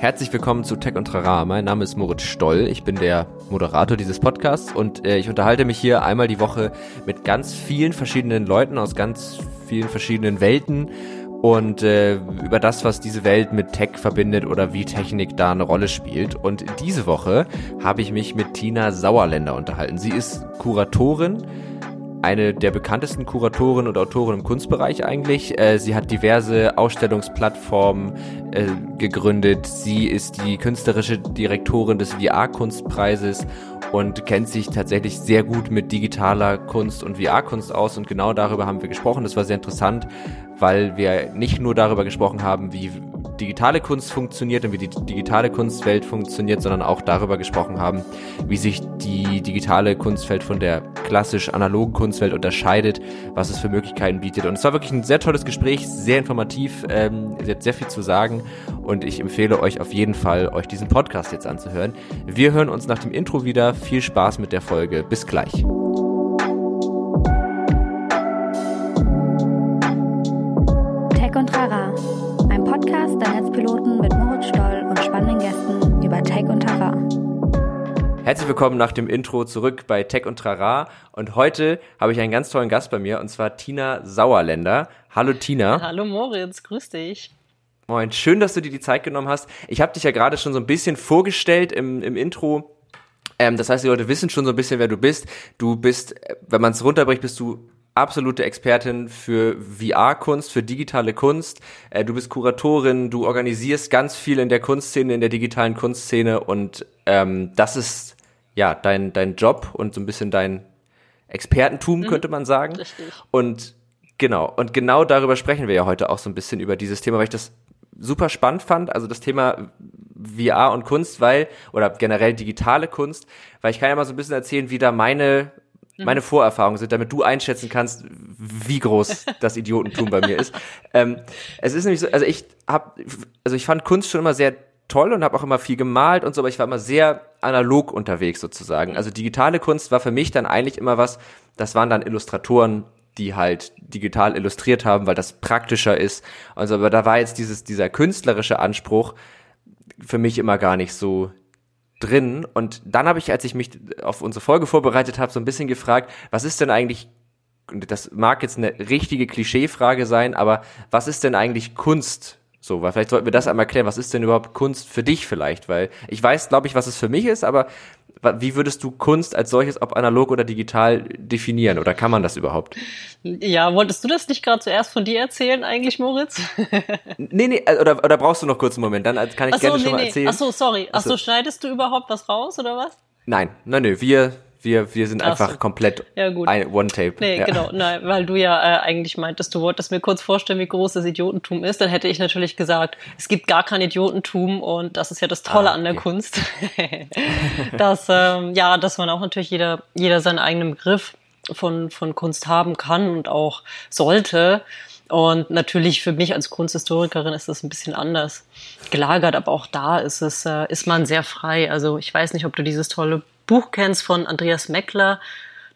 Herzlich willkommen zu Tech und Trara. Mein Name ist Moritz Stoll. Ich bin der Moderator dieses Podcasts und äh, ich unterhalte mich hier einmal die Woche mit ganz vielen verschiedenen Leuten aus ganz vielen verschiedenen Welten und äh, über das, was diese Welt mit Tech verbindet oder wie Technik da eine Rolle spielt. Und diese Woche habe ich mich mit Tina Sauerländer unterhalten. Sie ist Kuratorin eine der bekanntesten Kuratoren und Autoren im Kunstbereich eigentlich. Äh, sie hat diverse Ausstellungsplattformen äh, gegründet. Sie ist die künstlerische Direktorin des VR-Kunstpreises und kennt sich tatsächlich sehr gut mit digitaler Kunst und VR-Kunst aus und genau darüber haben wir gesprochen. Das war sehr interessant, weil wir nicht nur darüber gesprochen haben, wie digitale Kunst funktioniert und wie die digitale Kunstwelt funktioniert, sondern auch darüber gesprochen haben, wie sich die digitale Kunstwelt von der klassisch analogen Kunstwelt unterscheidet, was es für Möglichkeiten bietet. Und es war wirklich ein sehr tolles Gespräch, sehr informativ. Ähm, sie hat sehr viel zu sagen und ich empfehle euch auf jeden Fall, euch diesen Podcast jetzt anzuhören. Wir hören uns nach dem Intro wieder. Viel Spaß mit der Folge. Bis gleich. Tech und Rara. Herzlich willkommen nach dem Intro zurück bei Tech und Trara. Und heute habe ich einen ganz tollen Gast bei mir, und zwar Tina Sauerländer. Hallo Tina. Hallo Moritz, grüß dich. Moin, schön, dass du dir die Zeit genommen hast. Ich habe dich ja gerade schon so ein bisschen vorgestellt im, im Intro. Ähm, das heißt, die Leute wissen schon so ein bisschen, wer du bist. Du bist, äh, wenn man es runterbricht, bist du absolute Expertin für VR-Kunst, für digitale Kunst. Äh, du bist Kuratorin, du organisierst ganz viel in der Kunstszene, in der digitalen Kunstszene und ähm, das ist ja dein, dein Job und so ein bisschen dein Expertentum, mhm. könnte man sagen. Richtig. Und genau, und genau darüber sprechen wir ja heute auch so ein bisschen über dieses Thema, weil ich das super spannend fand, also das Thema VR und Kunst, weil, oder generell digitale Kunst, weil ich kann ja mal so ein bisschen erzählen, wie da meine Mhm. meine Vorerfahrungen sind, damit du einschätzen kannst, wie groß das Idiotentum bei mir ist. Ähm, es ist nämlich so, also ich habe, also ich fand Kunst schon immer sehr toll und habe auch immer viel gemalt und so, aber ich war immer sehr analog unterwegs sozusagen. Also digitale Kunst war für mich dann eigentlich immer was, das waren dann Illustratoren, die halt digital illustriert haben, weil das praktischer ist. Also, aber da war jetzt dieses, dieser künstlerische Anspruch für mich immer gar nicht so drin. Und dann habe ich, als ich mich auf unsere Folge vorbereitet habe, so ein bisschen gefragt, was ist denn eigentlich, das mag jetzt eine richtige Klischeefrage sein, aber was ist denn eigentlich Kunst? So, weil vielleicht sollten wir das einmal klären. Was ist denn überhaupt Kunst für dich vielleicht? Weil ich weiß, glaube ich, was es für mich ist, aber wie würdest du Kunst als solches, ob analog oder digital, definieren? Oder kann man das überhaupt? Ja, wolltest du das nicht gerade zuerst von dir erzählen, eigentlich, Moritz? nee, nee, äh, oder, oder brauchst du noch kurz einen Moment? Dann kann ich Achso, gerne nee, schon mal erzählen. Ach so, sorry. Ach so, schneidest du überhaupt was raus, oder was? Nein, nein, nein, wir, wir, wir sind einfach so. komplett ja, gut. ein One-Tape. Nee, ja. genau, nein, weil du ja äh, eigentlich meintest, du wolltest mir kurz vorstellen, wie groß das Idiotentum ist. Dann hätte ich natürlich gesagt, es gibt gar kein Idiotentum und das ist ja das Tolle ah, okay. an der Kunst. dass, ähm, ja, dass man auch natürlich jeder, jeder seinen eigenen Begriff von, von Kunst haben kann und auch sollte. Und natürlich für mich als Kunsthistorikerin ist das ein bisschen anders gelagert, aber auch da ist es, äh, ist man sehr frei. Also ich weiß nicht, ob du dieses tolle Buch kennst von Andreas Meckler.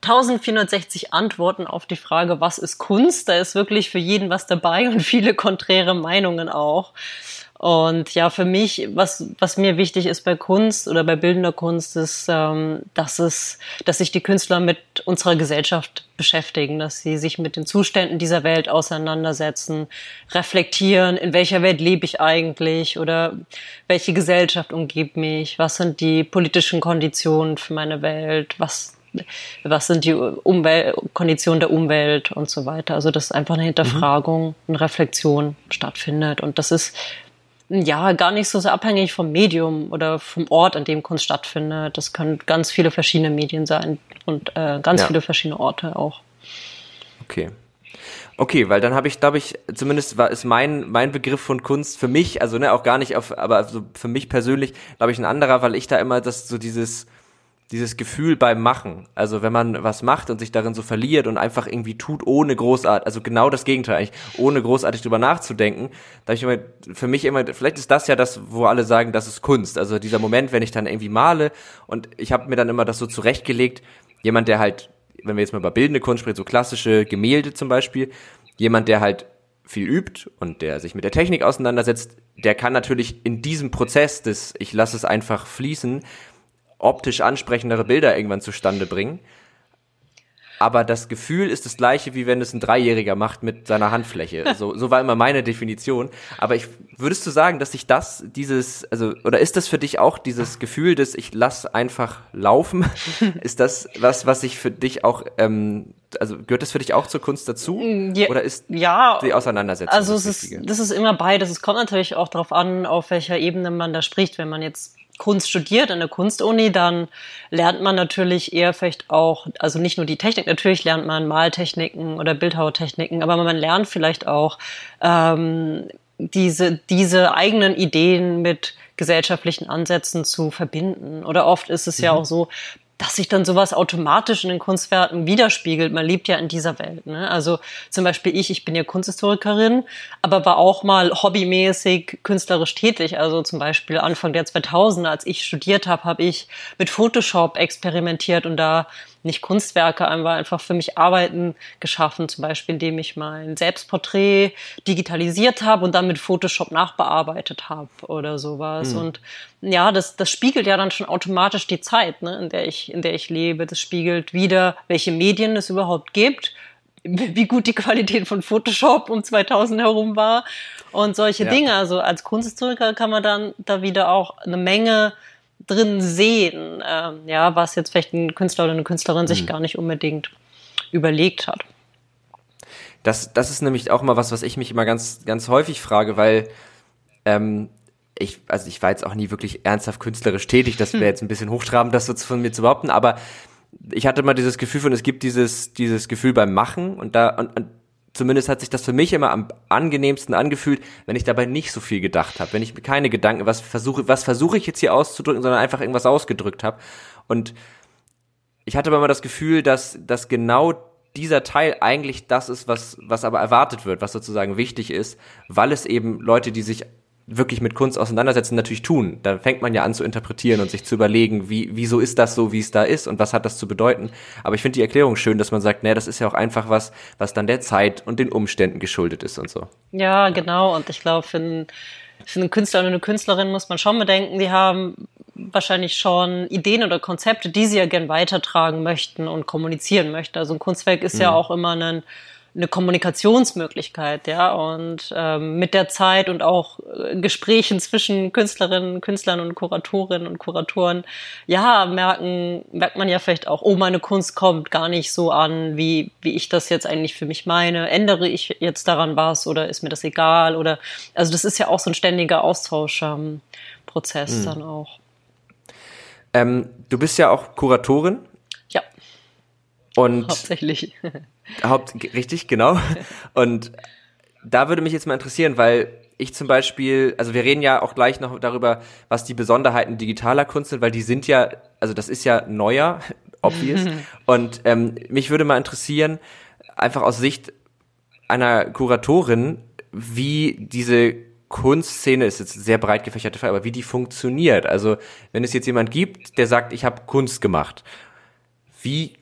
1460 Antworten auf die Frage, was ist Kunst? Da ist wirklich für jeden was dabei und viele konträre Meinungen auch. Und ja, für mich, was, was mir wichtig ist bei Kunst oder bei bildender Kunst, ist, ähm, dass es, dass sich die Künstler mit unserer Gesellschaft beschäftigen, dass sie sich mit den Zuständen dieser Welt auseinandersetzen, reflektieren, in welcher Welt lebe ich eigentlich oder welche Gesellschaft umgibt mich, was sind die politischen Konditionen für meine Welt, was was sind die Umwelt, Konditionen der Umwelt und so weiter. Also dass einfach eine Hinterfragung, mhm. eine Reflexion stattfindet. Und das ist ja, gar nicht so sehr abhängig vom Medium oder vom Ort, an dem Kunst stattfindet. Das können ganz viele verschiedene Medien sein und äh, ganz ja. viele verschiedene Orte auch. Okay. Okay, weil dann habe ich, glaube ich, zumindest war ist mein mein Begriff von Kunst für mich, also ne, auch gar nicht auf, aber also für mich persönlich, glaube ich, ein anderer, weil ich da immer das so dieses dieses Gefühl beim Machen. Also wenn man was macht und sich darin so verliert und einfach irgendwie tut, ohne großartig, also genau das Gegenteil eigentlich, ohne großartig drüber nachzudenken, da ich immer, für mich immer, vielleicht ist das ja das, wo alle sagen, das ist Kunst. Also dieser Moment, wenn ich dann irgendwie male und ich habe mir dann immer das so zurechtgelegt, jemand, der halt, wenn wir jetzt mal über bildende Kunst sprechen, so klassische Gemälde zum Beispiel, jemand, der halt viel übt und der sich mit der Technik auseinandersetzt, der kann natürlich in diesem Prozess des ich lasse es einfach fließen optisch ansprechendere Bilder irgendwann zustande bringen aber das Gefühl ist das gleiche, wie wenn es ein Dreijähriger macht mit seiner Handfläche. So, so war immer meine Definition. Aber ich würdest du sagen, dass sich das, dieses, also, oder ist das für dich auch dieses Gefühl, dass ich lass einfach laufen? ist das was, was sich für dich auch, ähm, also gehört das für dich auch zur Kunst dazu? Ja, oder ist ja, die Auseinandersetzung? Also es ist, das ist immer beides. Es kommt natürlich auch darauf an, auf welcher Ebene man da spricht. Wenn man jetzt Kunst studiert an der Kunstuni, dann lernt man natürlich eher vielleicht auch, also nicht nur die Technik, natürlich lernt man Maltechniken oder Bildhauertechniken, aber man lernt vielleicht auch ähm, diese, diese eigenen Ideen mit gesellschaftlichen Ansätzen zu verbinden. Oder oft ist es mhm. ja auch so, dass sich dann sowas automatisch in den Kunstwerken widerspiegelt. Man lebt ja in dieser Welt. Ne? Also zum Beispiel ich, ich bin ja Kunsthistorikerin, aber war auch mal hobbymäßig künstlerisch tätig. Also zum Beispiel Anfang der 2000er, als ich studiert habe, habe ich mit Photoshop experimentiert und da nicht Kunstwerke, einfach, einfach für mich Arbeiten geschaffen, zum Beispiel indem ich mein Selbstporträt digitalisiert habe und dann mit Photoshop nachbearbeitet habe oder sowas. Mhm. Und ja, das, das spiegelt ja dann schon automatisch die Zeit, ne, in der ich, in der ich lebe. Das spiegelt wieder, welche Medien es überhaupt gibt, wie gut die Qualität von Photoshop um 2000 herum war und solche ja. Dinge. Also als Kunsthistoriker kann man dann da wieder auch eine Menge drin sehen, ähm, ja, was jetzt vielleicht ein Künstler oder eine Künstlerin sich mhm. gar nicht unbedingt überlegt hat. Das, das ist nämlich auch mal was, was ich mich immer ganz, ganz häufig frage, weil ähm, ich, also ich war jetzt auch nie wirklich ernsthaft künstlerisch tätig, das wäre hm. jetzt ein bisschen hochtrabend, das so von mir zu behaupten, aber ich hatte mal dieses Gefühl von, es gibt dieses, dieses Gefühl beim Machen und da, und, und zumindest hat sich das für mich immer am angenehmsten angefühlt, wenn ich dabei nicht so viel gedacht habe, wenn ich keine Gedanken, was versuche, was versuche ich jetzt hier auszudrücken, sondern einfach irgendwas ausgedrückt habe. Und ich hatte aber immer das Gefühl, dass, dass genau dieser Teil eigentlich das ist, was, was aber erwartet wird, was sozusagen wichtig ist, weil es eben Leute, die sich wirklich mit Kunst auseinandersetzen, natürlich tun. Da fängt man ja an zu interpretieren und sich zu überlegen, wie, wieso ist das so, wie es da ist und was hat das zu bedeuten. Aber ich finde die Erklärung schön, dass man sagt, naja, das ist ja auch einfach was, was dann der Zeit und den Umständen geschuldet ist und so. Ja, genau. Und ich glaube, für einen, für einen Künstler und eine Künstlerin muss man schon bedenken, die haben wahrscheinlich schon Ideen oder Konzepte, die sie ja gern weitertragen möchten und kommunizieren möchten. Also ein Kunstwerk ist mhm. ja auch immer ein eine Kommunikationsmöglichkeit, ja, und ähm, mit der Zeit und auch äh, Gesprächen zwischen Künstlerinnen, Künstlern und Kuratorinnen und Kuratoren, ja, merken, merkt man ja vielleicht auch, oh, meine Kunst kommt gar nicht so an, wie, wie ich das jetzt eigentlich für mich meine. Ändere ich jetzt daran was oder ist mir das egal? Oder also das ist ja auch so ein ständiger Austauschprozess ähm, mhm. dann auch. Ähm, du bist ja auch Kuratorin. Und hauptsächlich. Haupt, richtig, genau. Und da würde mich jetzt mal interessieren, weil ich zum Beispiel, also wir reden ja auch gleich noch darüber, was die Besonderheiten digitaler Kunst sind, weil die sind ja, also das ist ja neuer, obvious. Und ähm, mich würde mal interessieren, einfach aus Sicht einer Kuratorin, wie diese Kunstszene ist jetzt sehr breit gefächerte Frage, aber wie die funktioniert. Also wenn es jetzt jemand gibt, der sagt, ich habe Kunst gemacht, wie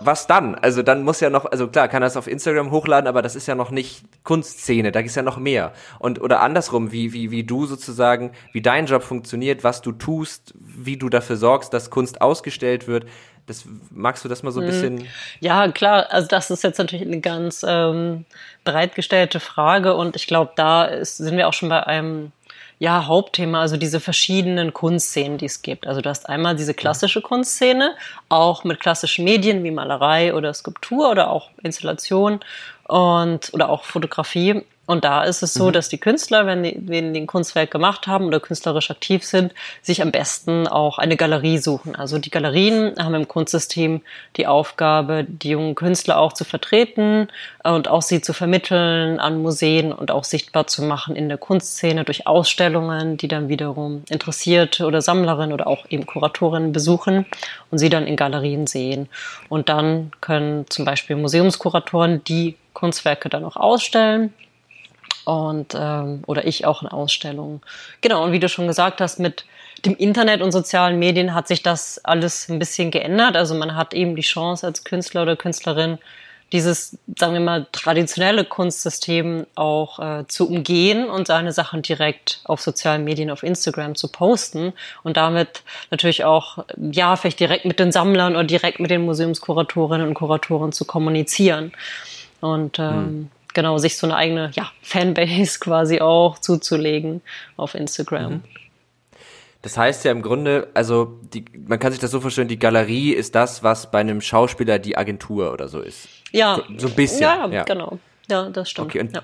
was dann? Also dann muss ja noch, also klar, kann er es auf Instagram hochladen, aber das ist ja noch nicht Kunstszene, da ist ja noch mehr. Und oder andersrum, wie, wie, wie du sozusagen, wie dein Job funktioniert, was du tust, wie du dafür sorgst, dass Kunst ausgestellt wird. Das magst du das mal so ein mhm. bisschen? Ja, klar, also das ist jetzt natürlich eine ganz ähm, breit gestellte Frage und ich glaube, da ist, sind wir auch schon bei einem ja, Hauptthema, also diese verschiedenen Kunstszenen, die es gibt. Also du hast einmal diese klassische Kunstszene, auch mit klassischen Medien wie Malerei oder Skulptur oder auch Installation und oder auch Fotografie. Und da ist es so, mhm. dass die Künstler, wenn die, wenn die ein Kunstwerk gemacht haben oder künstlerisch aktiv sind, sich am besten auch eine Galerie suchen. Also die Galerien haben im Kunstsystem die Aufgabe, die jungen Künstler auch zu vertreten und auch sie zu vermitteln an Museen und auch sichtbar zu machen in der Kunstszene durch Ausstellungen, die dann wiederum Interessierte oder Sammlerinnen oder auch eben Kuratorinnen besuchen und sie dann in Galerien sehen. Und dann können zum Beispiel Museumskuratoren die Kunstwerke dann auch ausstellen und ähm, oder ich auch in Ausstellungen. Genau, und wie du schon gesagt hast, mit dem Internet und sozialen Medien hat sich das alles ein bisschen geändert. Also man hat eben die Chance als Künstler oder Künstlerin dieses, sagen wir mal, traditionelle Kunstsystem auch äh, zu umgehen und seine Sachen direkt auf sozialen Medien, auf Instagram zu posten und damit natürlich auch, ja, vielleicht direkt mit den Sammlern oder direkt mit den Museumskuratorinnen und Kuratoren zu kommunizieren. Und ähm, hm. Genau, sich so eine eigene ja, Fanbase quasi auch zuzulegen auf Instagram. Mhm. Das heißt ja im Grunde, also die, man kann sich das so vorstellen, die Galerie ist das, was bei einem Schauspieler die Agentur oder so ist. Ja. So, ein bisschen. Ja, ja, genau. Ja, das stimmt. Okay, und ja.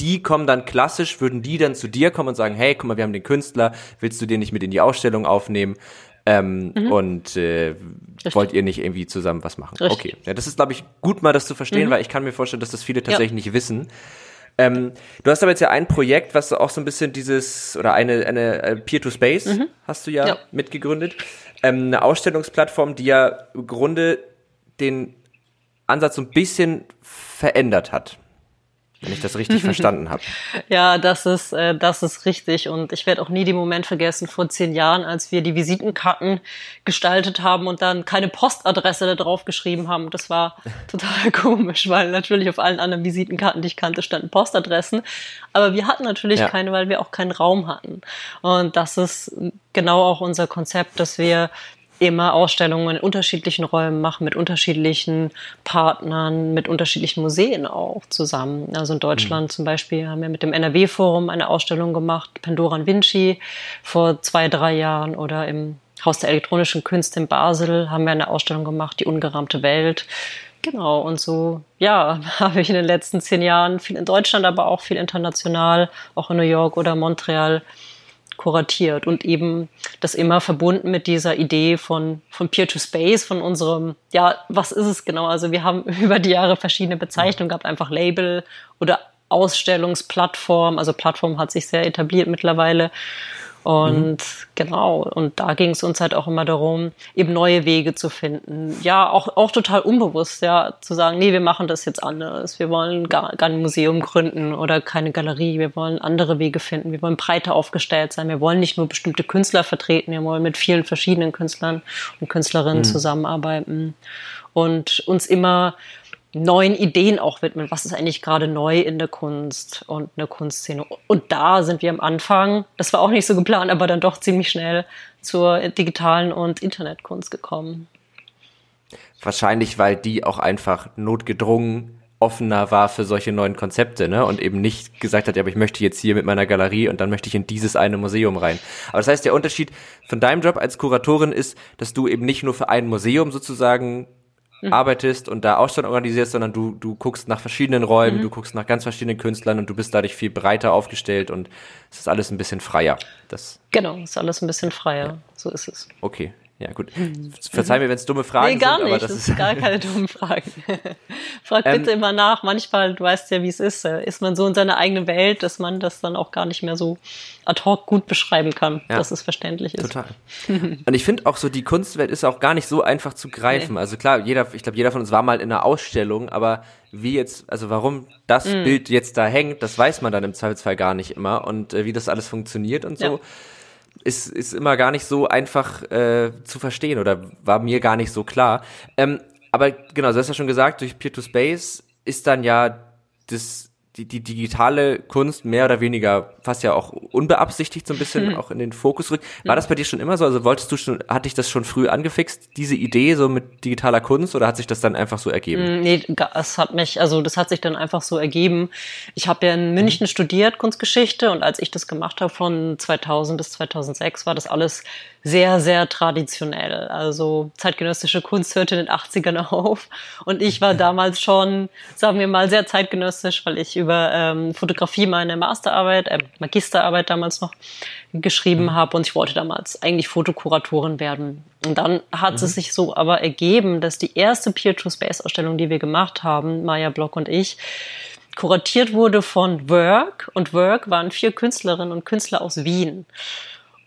die kommen dann klassisch, würden die dann zu dir kommen und sagen, hey, guck mal, wir haben den Künstler, willst du den nicht mit in die Ausstellung aufnehmen? Ähm, mhm. Und äh, wollt ihr nicht irgendwie zusammen was machen? Richtig. Okay, ja, das ist, glaube ich, gut mal das zu verstehen, mhm. weil ich kann mir vorstellen, dass das viele tatsächlich ja. nicht wissen. Ähm, du hast aber jetzt ja ein Projekt, was auch so ein bisschen dieses, oder eine, eine äh, Peer-to-Space mhm. hast du ja, ja. mitgegründet. Ähm, eine Ausstellungsplattform, die ja im Grunde den Ansatz so ein bisschen verändert hat wenn ich das richtig verstanden habe. Ja, das ist, äh, das ist richtig. Und ich werde auch nie den Moment vergessen vor zehn Jahren, als wir die Visitenkarten gestaltet haben und dann keine Postadresse da drauf geschrieben haben. Das war total komisch, weil natürlich auf allen anderen Visitenkarten, die ich kannte, standen Postadressen. Aber wir hatten natürlich ja. keine, weil wir auch keinen Raum hatten. Und das ist genau auch unser Konzept, dass wir immer Ausstellungen in unterschiedlichen Räumen machen, mit unterschiedlichen Partnern, mit unterschiedlichen Museen auch zusammen. Also in Deutschland mhm. zum Beispiel haben wir mit dem NRW-Forum eine Ausstellung gemacht, Pandora Vinci, vor zwei, drei Jahren oder im Haus der elektronischen Künste in Basel haben wir eine Ausstellung gemacht, die ungerahmte Welt. Genau, und so, ja, habe ich in den letzten zehn Jahren viel in Deutschland, aber auch viel international, auch in New York oder Montreal kuratiert und eben das immer verbunden mit dieser Idee von, von Peer-to-Space, von unserem, ja, was ist es genau? Also wir haben über die Jahre verschiedene Bezeichnungen gehabt, einfach Label oder Ausstellungsplattform. Also Plattform hat sich sehr etabliert mittlerweile. Und mhm. genau, und da ging es uns halt auch immer darum, eben neue Wege zu finden. Ja, auch, auch total unbewusst, ja, zu sagen, nee, wir machen das jetzt anders. Wir wollen gar, gar ein Museum gründen oder keine Galerie. Wir wollen andere Wege finden. Wir wollen breiter aufgestellt sein. Wir wollen nicht nur bestimmte Künstler vertreten. Wir wollen mit vielen verschiedenen Künstlern und Künstlerinnen mhm. zusammenarbeiten und uns immer neuen Ideen auch widmen. Was ist eigentlich gerade neu in der Kunst und in der Kunstszene? Und da sind wir am Anfang, das war auch nicht so geplant, aber dann doch ziemlich schnell zur digitalen und Internetkunst gekommen. Wahrscheinlich, weil die auch einfach notgedrungen offener war für solche neuen Konzepte, ne? Und eben nicht gesagt hat, ja, aber ich möchte jetzt hier mit meiner Galerie und dann möchte ich in dieses eine Museum rein. Aber das heißt, der Unterschied von deinem Job als Kuratorin ist, dass du eben nicht nur für ein Museum sozusagen mhm. arbeitest und da Ausstellungen organisierst, sondern du, du guckst nach verschiedenen Räumen, mhm. du guckst nach ganz verschiedenen Künstlern und du bist dadurch viel breiter aufgestellt und es ist alles ein bisschen freier. Das genau, es ist alles ein bisschen freier. Ja. So ist es. Okay. Ja, gut. Verzeih mir, wenn es dumme Fragen nee, gar sind. Nicht, aber das, das ist gar keine dummen Fragen. Frag ähm, bitte immer nach. Manchmal, du weißt ja, wie es ist, äh, ist man so in seiner eigenen Welt, dass man das dann auch gar nicht mehr so ad hoc gut beschreiben kann, ja, dass es verständlich ist. Total. Und ich finde auch so, die Kunstwelt ist auch gar nicht so einfach zu greifen. Nee. Also klar, jeder, ich glaube, jeder von uns war mal in einer Ausstellung, aber wie jetzt, also warum das mm. Bild jetzt da hängt, das weiß man dann im Zweifelsfall gar nicht immer und äh, wie das alles funktioniert und so. Ja ist, ist immer gar nicht so einfach äh, zu verstehen oder war mir gar nicht so klar. Ähm, aber genau, du hast ja schon gesagt, durch Peer-to-Space ist dann ja das die, die digitale Kunst mehr oder weniger fast ja auch unbeabsichtigt so ein bisschen hm. auch in den Fokus rückt. War das bei dir schon immer so? Also wolltest du schon, hat dich das schon früh angefixt, diese Idee so mit digitaler Kunst oder hat sich das dann einfach so ergeben? Hm, nee, es hat mich, also das hat sich dann einfach so ergeben. Ich habe ja in München mhm. studiert, Kunstgeschichte und als ich das gemacht habe von 2000 bis 2006 war das alles sehr, sehr traditionell. Also zeitgenössische Kunst hörte in den 80ern auf. Und ich war damals schon, sagen wir mal, sehr zeitgenössisch, weil ich über ähm, Fotografie meine Masterarbeit, äh, Magisterarbeit damals noch geschrieben mhm. habe. Und ich wollte damals eigentlich Fotokuratorin werden. Und dann hat mhm. es sich so aber ergeben, dass die erste Peer-to-Space-Ausstellung, die wir gemacht haben, Maya Block und ich, kuratiert wurde von Work. Und Work waren vier Künstlerinnen und Künstler aus Wien.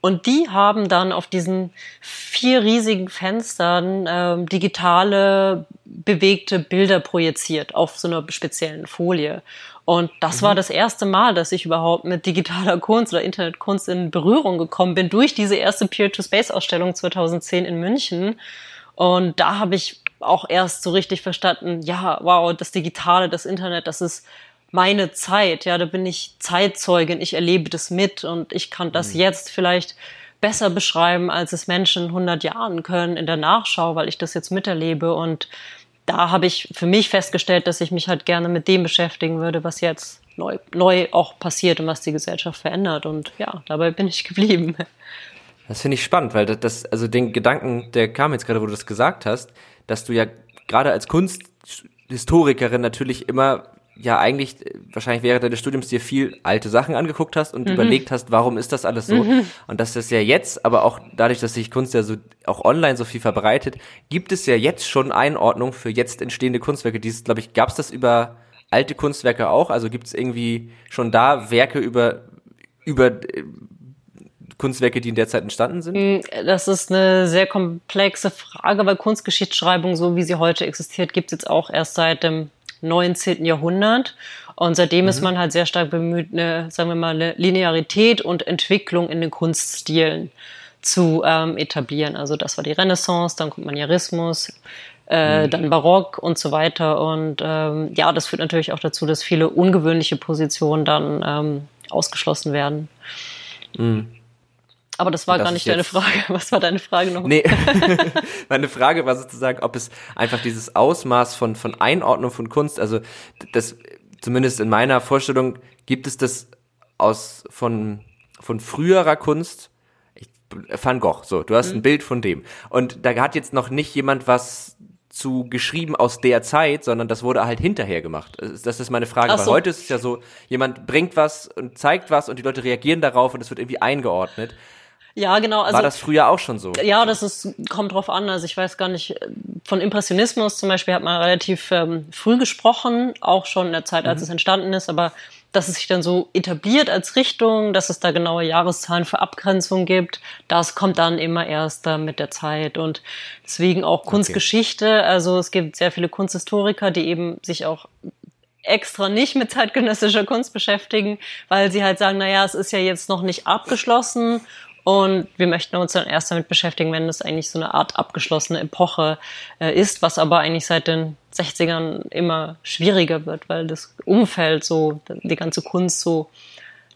Und die haben dann auf diesen vier riesigen Fenstern ähm, digitale bewegte Bilder projiziert auf so einer speziellen Folie. Und das mhm. war das erste Mal, dass ich überhaupt mit digitaler Kunst oder Internetkunst in Berührung gekommen bin durch diese erste Peer-to-Space-Ausstellung 2010 in München. Und da habe ich auch erst so richtig verstanden, ja, wow, das Digitale, das Internet, das ist meine Zeit, ja, da bin ich Zeitzeugin, ich erlebe das mit und ich kann das mhm. jetzt vielleicht besser beschreiben, als es Menschen 100 Jahren können in der Nachschau, weil ich das jetzt miterlebe und da habe ich für mich festgestellt, dass ich mich halt gerne mit dem beschäftigen würde, was jetzt neu, neu auch passiert und was die Gesellschaft verändert. Und ja, dabei bin ich geblieben. Das finde ich spannend, weil das, das, also den Gedanken, der kam jetzt gerade, wo du das gesagt hast, dass du ja gerade als Kunsthistorikerin natürlich immer ja eigentlich wahrscheinlich während deines Studiums dir viel alte Sachen angeguckt hast und mhm. überlegt hast, warum ist das alles so? Mhm. Und dass das ja jetzt, aber auch dadurch, dass sich Kunst ja so auch online so viel verbreitet, gibt es ja jetzt schon Einordnung für jetzt entstehende Kunstwerke. Dieses, glaube ich, gab es das über alte Kunstwerke auch? Also gibt es irgendwie schon da Werke über über äh, Kunstwerke, die in der Zeit entstanden sind? Mm, das ist eine sehr komplexe Frage, weil Kunstgeschichtsschreibung, so wie sie heute existiert, gibt es jetzt auch erst seit dem 19. Jahrhundert. Und seitdem mhm. ist man halt sehr stark bemüht, eine, sagen wir mal, eine Linearität und Entwicklung in den Kunststilen zu ähm, etablieren. Also das war die Renaissance, dann kommt Manierismus, äh, mhm. dann Barock und so weiter. Und ähm, ja, das führt natürlich auch dazu, dass viele ungewöhnliche Positionen dann ähm, ausgeschlossen werden. Mhm. Aber das war das gar nicht deine Frage. Was war deine Frage noch? Nee, meine Frage war sozusagen, ob es einfach dieses Ausmaß von, von Einordnung von Kunst, also das, zumindest in meiner Vorstellung, gibt es das aus, von, von früherer Kunst, ich, Van Gogh, so, du hast mhm. ein Bild von dem. Und da hat jetzt noch nicht jemand was zu geschrieben aus der Zeit, sondern das wurde halt hinterher gemacht. Das ist meine Frage. So. Weil heute ist es ja so, jemand bringt was und zeigt was und die Leute reagieren darauf und es wird irgendwie eingeordnet. Ja, genau. Also, War das früher auch schon so? Ja, das ist, kommt drauf an. Also ich weiß gar nicht, von Impressionismus zum Beispiel hat man relativ ähm, früh gesprochen, auch schon in der Zeit, als mhm. es entstanden ist, aber dass es sich dann so etabliert als Richtung, dass es da genaue Jahreszahlen für Abgrenzung gibt, das kommt dann immer erst äh, mit der Zeit und deswegen auch Kunstgeschichte. Okay. Also es gibt sehr viele Kunsthistoriker, die eben sich auch extra nicht mit zeitgenössischer Kunst beschäftigen, weil sie halt sagen, naja, es ist ja jetzt noch nicht abgeschlossen und wir möchten uns dann erst damit beschäftigen, wenn es eigentlich so eine Art abgeschlossene Epoche äh, ist, was aber eigentlich seit den 60ern immer schwieriger wird, weil das Umfeld so, die ganze Kunst so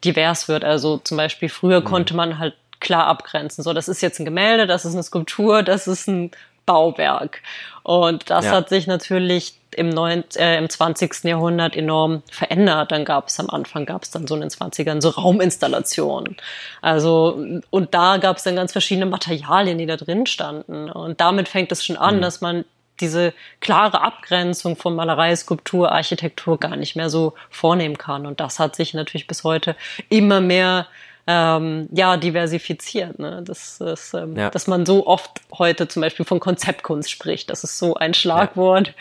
divers wird. Also zum Beispiel früher mhm. konnte man halt klar abgrenzen. So, das ist jetzt ein Gemälde, das ist eine Skulptur, das ist ein Bauwerk. Und das ja. hat sich natürlich im, neun, äh, im 20. Jahrhundert enorm verändert. Dann gab es am Anfang, gab es dann so in den 20ern so Rauminstallationen. Also, und da gab es dann ganz verschiedene Materialien, die da drin standen. Und damit fängt es schon an, mhm. dass man diese klare Abgrenzung von Malerei, Skulptur, Architektur gar nicht mehr so vornehmen kann. Und das hat sich natürlich bis heute immer mehr ähm, ja, diversifiziert. Ne? Das ist, ähm, ja. dass man so oft heute zum Beispiel von Konzeptkunst spricht. Das ist so ein Schlagwort,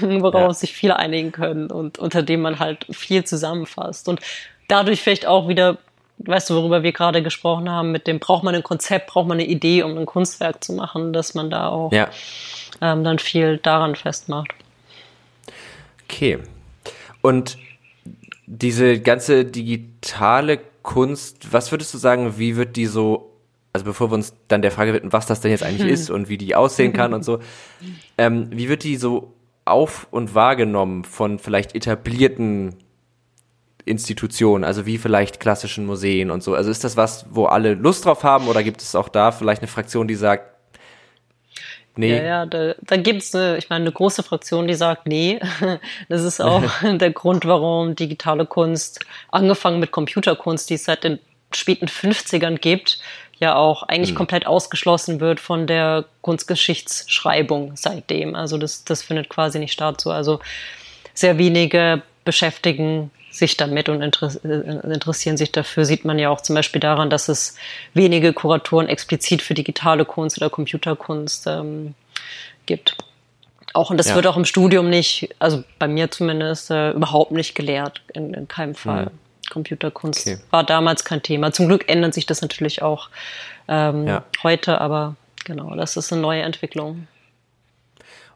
ja. worauf ja. sich viele einigen können und unter dem man halt viel zusammenfasst. Und dadurch vielleicht auch wieder, weißt du, worüber wir gerade gesprochen haben, mit dem braucht man ein Konzept, braucht man eine Idee, um ein Kunstwerk zu machen, dass man da auch ähm, dann viel daran festmacht. Okay. Und diese ganze digitale Kunst, was würdest du sagen, wie wird die so, also bevor wir uns dann der Frage widmen, was das denn jetzt eigentlich ist und wie die aussehen kann und so, ähm, wie wird die so auf und wahrgenommen von vielleicht etablierten Institutionen, also wie vielleicht klassischen Museen und so? Also ist das was, wo alle Lust drauf haben oder gibt es auch da vielleicht eine Fraktion, die sagt, Nee. Ja, ja, da, da gibt es eine, ich meine, eine große Fraktion, die sagt, nee. Das ist auch der Grund, warum digitale Kunst, angefangen mit Computerkunst, die es seit den späten 50ern gibt, ja auch eigentlich mhm. komplett ausgeschlossen wird von der Kunstgeschichtsschreibung seitdem. Also das, das findet quasi nicht statt. So, also sehr wenige beschäftigen sich damit und äh, interessieren sich dafür, sieht man ja auch zum Beispiel daran, dass es wenige Kuratoren explizit für digitale Kunst oder Computerkunst ähm, gibt. Auch und das ja. wird auch im Studium nicht, also bei mir zumindest, äh, überhaupt nicht gelehrt, in, in keinem Fall. Mhm. Computerkunst okay. war damals kein Thema. Zum Glück ändert sich das natürlich auch ähm, ja. heute, aber genau, das ist eine neue Entwicklung.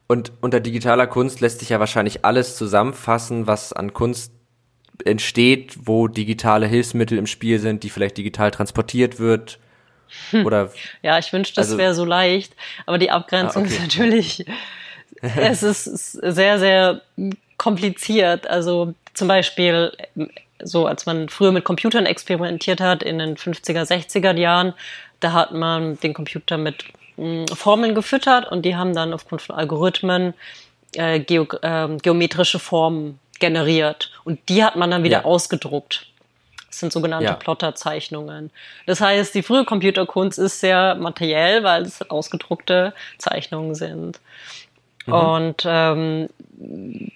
Und unter digitaler Kunst lässt sich ja wahrscheinlich alles zusammenfassen, was an Kunst entsteht, wo digitale Hilfsmittel im Spiel sind, die vielleicht digital transportiert wird? Hm. Oder ja, ich wünschte, das also, wäre so leicht, aber die Abgrenzung ah, okay. ist natürlich es ist sehr, sehr kompliziert. Also zum Beispiel, so als man früher mit Computern experimentiert hat in den 50er, 60er Jahren, da hat man den Computer mit mh, Formeln gefüttert und die haben dann aufgrund von Algorithmen äh, geo äh, geometrische Formen generiert. Und die hat man dann wieder ja. ausgedruckt. Das sind sogenannte ja. Plotterzeichnungen. Das heißt, die frühe Computerkunst ist sehr materiell, weil es ausgedruckte Zeichnungen sind. Mhm. Und ähm,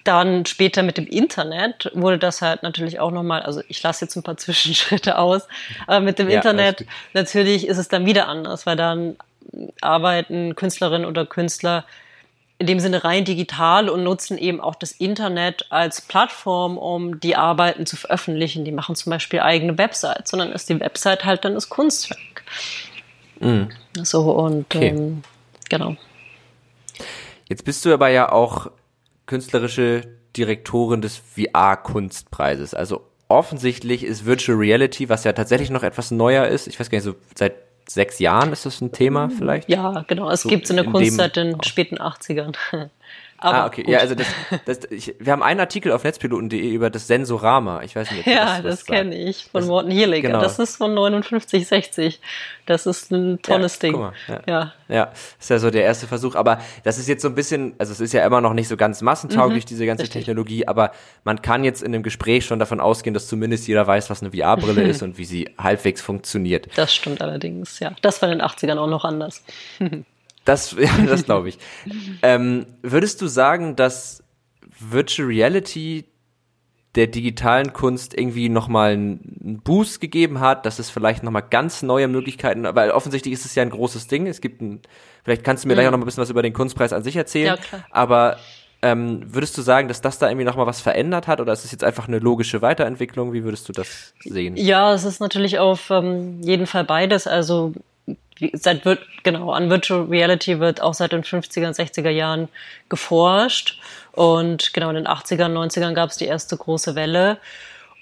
dann später mit dem Internet wurde das halt natürlich auch nochmal, also ich lasse jetzt ein paar Zwischenschritte aus, aber mit dem ja, Internet natürlich ist es dann wieder anders, weil dann arbeiten Künstlerinnen oder Künstler in dem Sinne rein digital und nutzen eben auch das Internet als Plattform, um die Arbeiten zu veröffentlichen. Die machen zum Beispiel eigene Websites, sondern ist die Website halt dann das Kunstwerk. Mhm. So und okay. ähm, genau. Jetzt bist du aber ja auch künstlerische Direktorin des VR-Kunstpreises. Also offensichtlich ist Virtual Reality, was ja tatsächlich noch etwas neuer ist, ich weiß gar nicht, so seit sechs Jahren ist das ein Thema vielleicht? Ja, genau. Es so gibt so eine Kunst seit den späten 80ern. Aber ah, okay. Gut. Ja, also das, das, ich, wir haben einen Artikel auf netzpiloten.de über das Sensorama. Ich weiß nicht, ob Ja, das, das kenne ich von das, Morten Hierleger. Genau. Das ist von 59, 60. Das ist ein tolles ja, Ding. Mal, ja. ja. Ja, ist ja so der erste Versuch. Aber das ist jetzt so ein bisschen, also es ist ja immer noch nicht so ganz massentauglich, mhm, diese ganze richtig. Technologie, aber man kann jetzt in dem Gespräch schon davon ausgehen, dass zumindest jeder weiß, was eine VR-Brille ist und wie sie halbwegs funktioniert. Das stimmt allerdings, ja. Das war in den 80ern auch noch anders. Das, ja, das glaube ich. ähm, würdest du sagen, dass Virtual Reality der digitalen Kunst irgendwie nochmal einen Boost gegeben hat, dass es vielleicht nochmal ganz neue Möglichkeiten, weil offensichtlich ist es ja ein großes Ding. Es gibt ein, vielleicht kannst du mir mhm. gleich auch noch ein bisschen was über den Kunstpreis an sich erzählen. Ja, klar. Aber ähm, würdest du sagen, dass das da irgendwie nochmal was verändert hat oder ist es jetzt einfach eine logische Weiterentwicklung? Wie würdest du das sehen? Ja, es ist natürlich auf ähm, jeden Fall beides. Also seit genau an Virtual Reality wird auch seit den 50er und 60er Jahren geforscht und genau in den 80ern, 90ern gab es die erste große Welle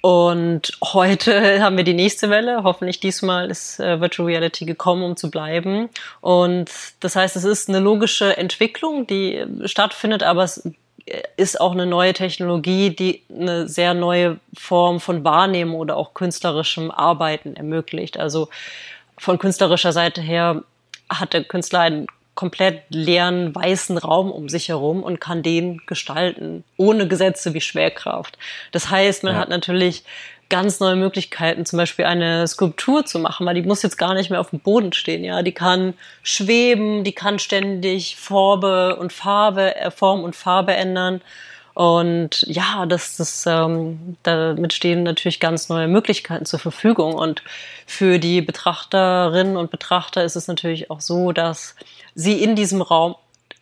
und heute haben wir die nächste Welle. Hoffentlich diesmal ist äh, Virtual Reality gekommen, um zu bleiben. Und das heißt, es ist eine logische Entwicklung, die stattfindet, aber es ist auch eine neue Technologie, die eine sehr neue Form von Wahrnehmung oder auch künstlerischem Arbeiten ermöglicht. Also von künstlerischer Seite her hat der Künstler einen komplett leeren weißen Raum um sich herum und kann den gestalten, ohne Gesetze wie Schwerkraft. Das heißt, man ja. hat natürlich ganz neue Möglichkeiten, zum Beispiel eine Skulptur zu machen, weil die muss jetzt gar nicht mehr auf dem Boden stehen, ja. Die kann schweben, die kann ständig Farbe und Farbe, äh, Form und Farbe ändern. Und ja, das, das, ähm, damit stehen natürlich ganz neue Möglichkeiten zur Verfügung. Und für die Betrachterinnen und Betrachter ist es natürlich auch so, dass sie in diesem Raum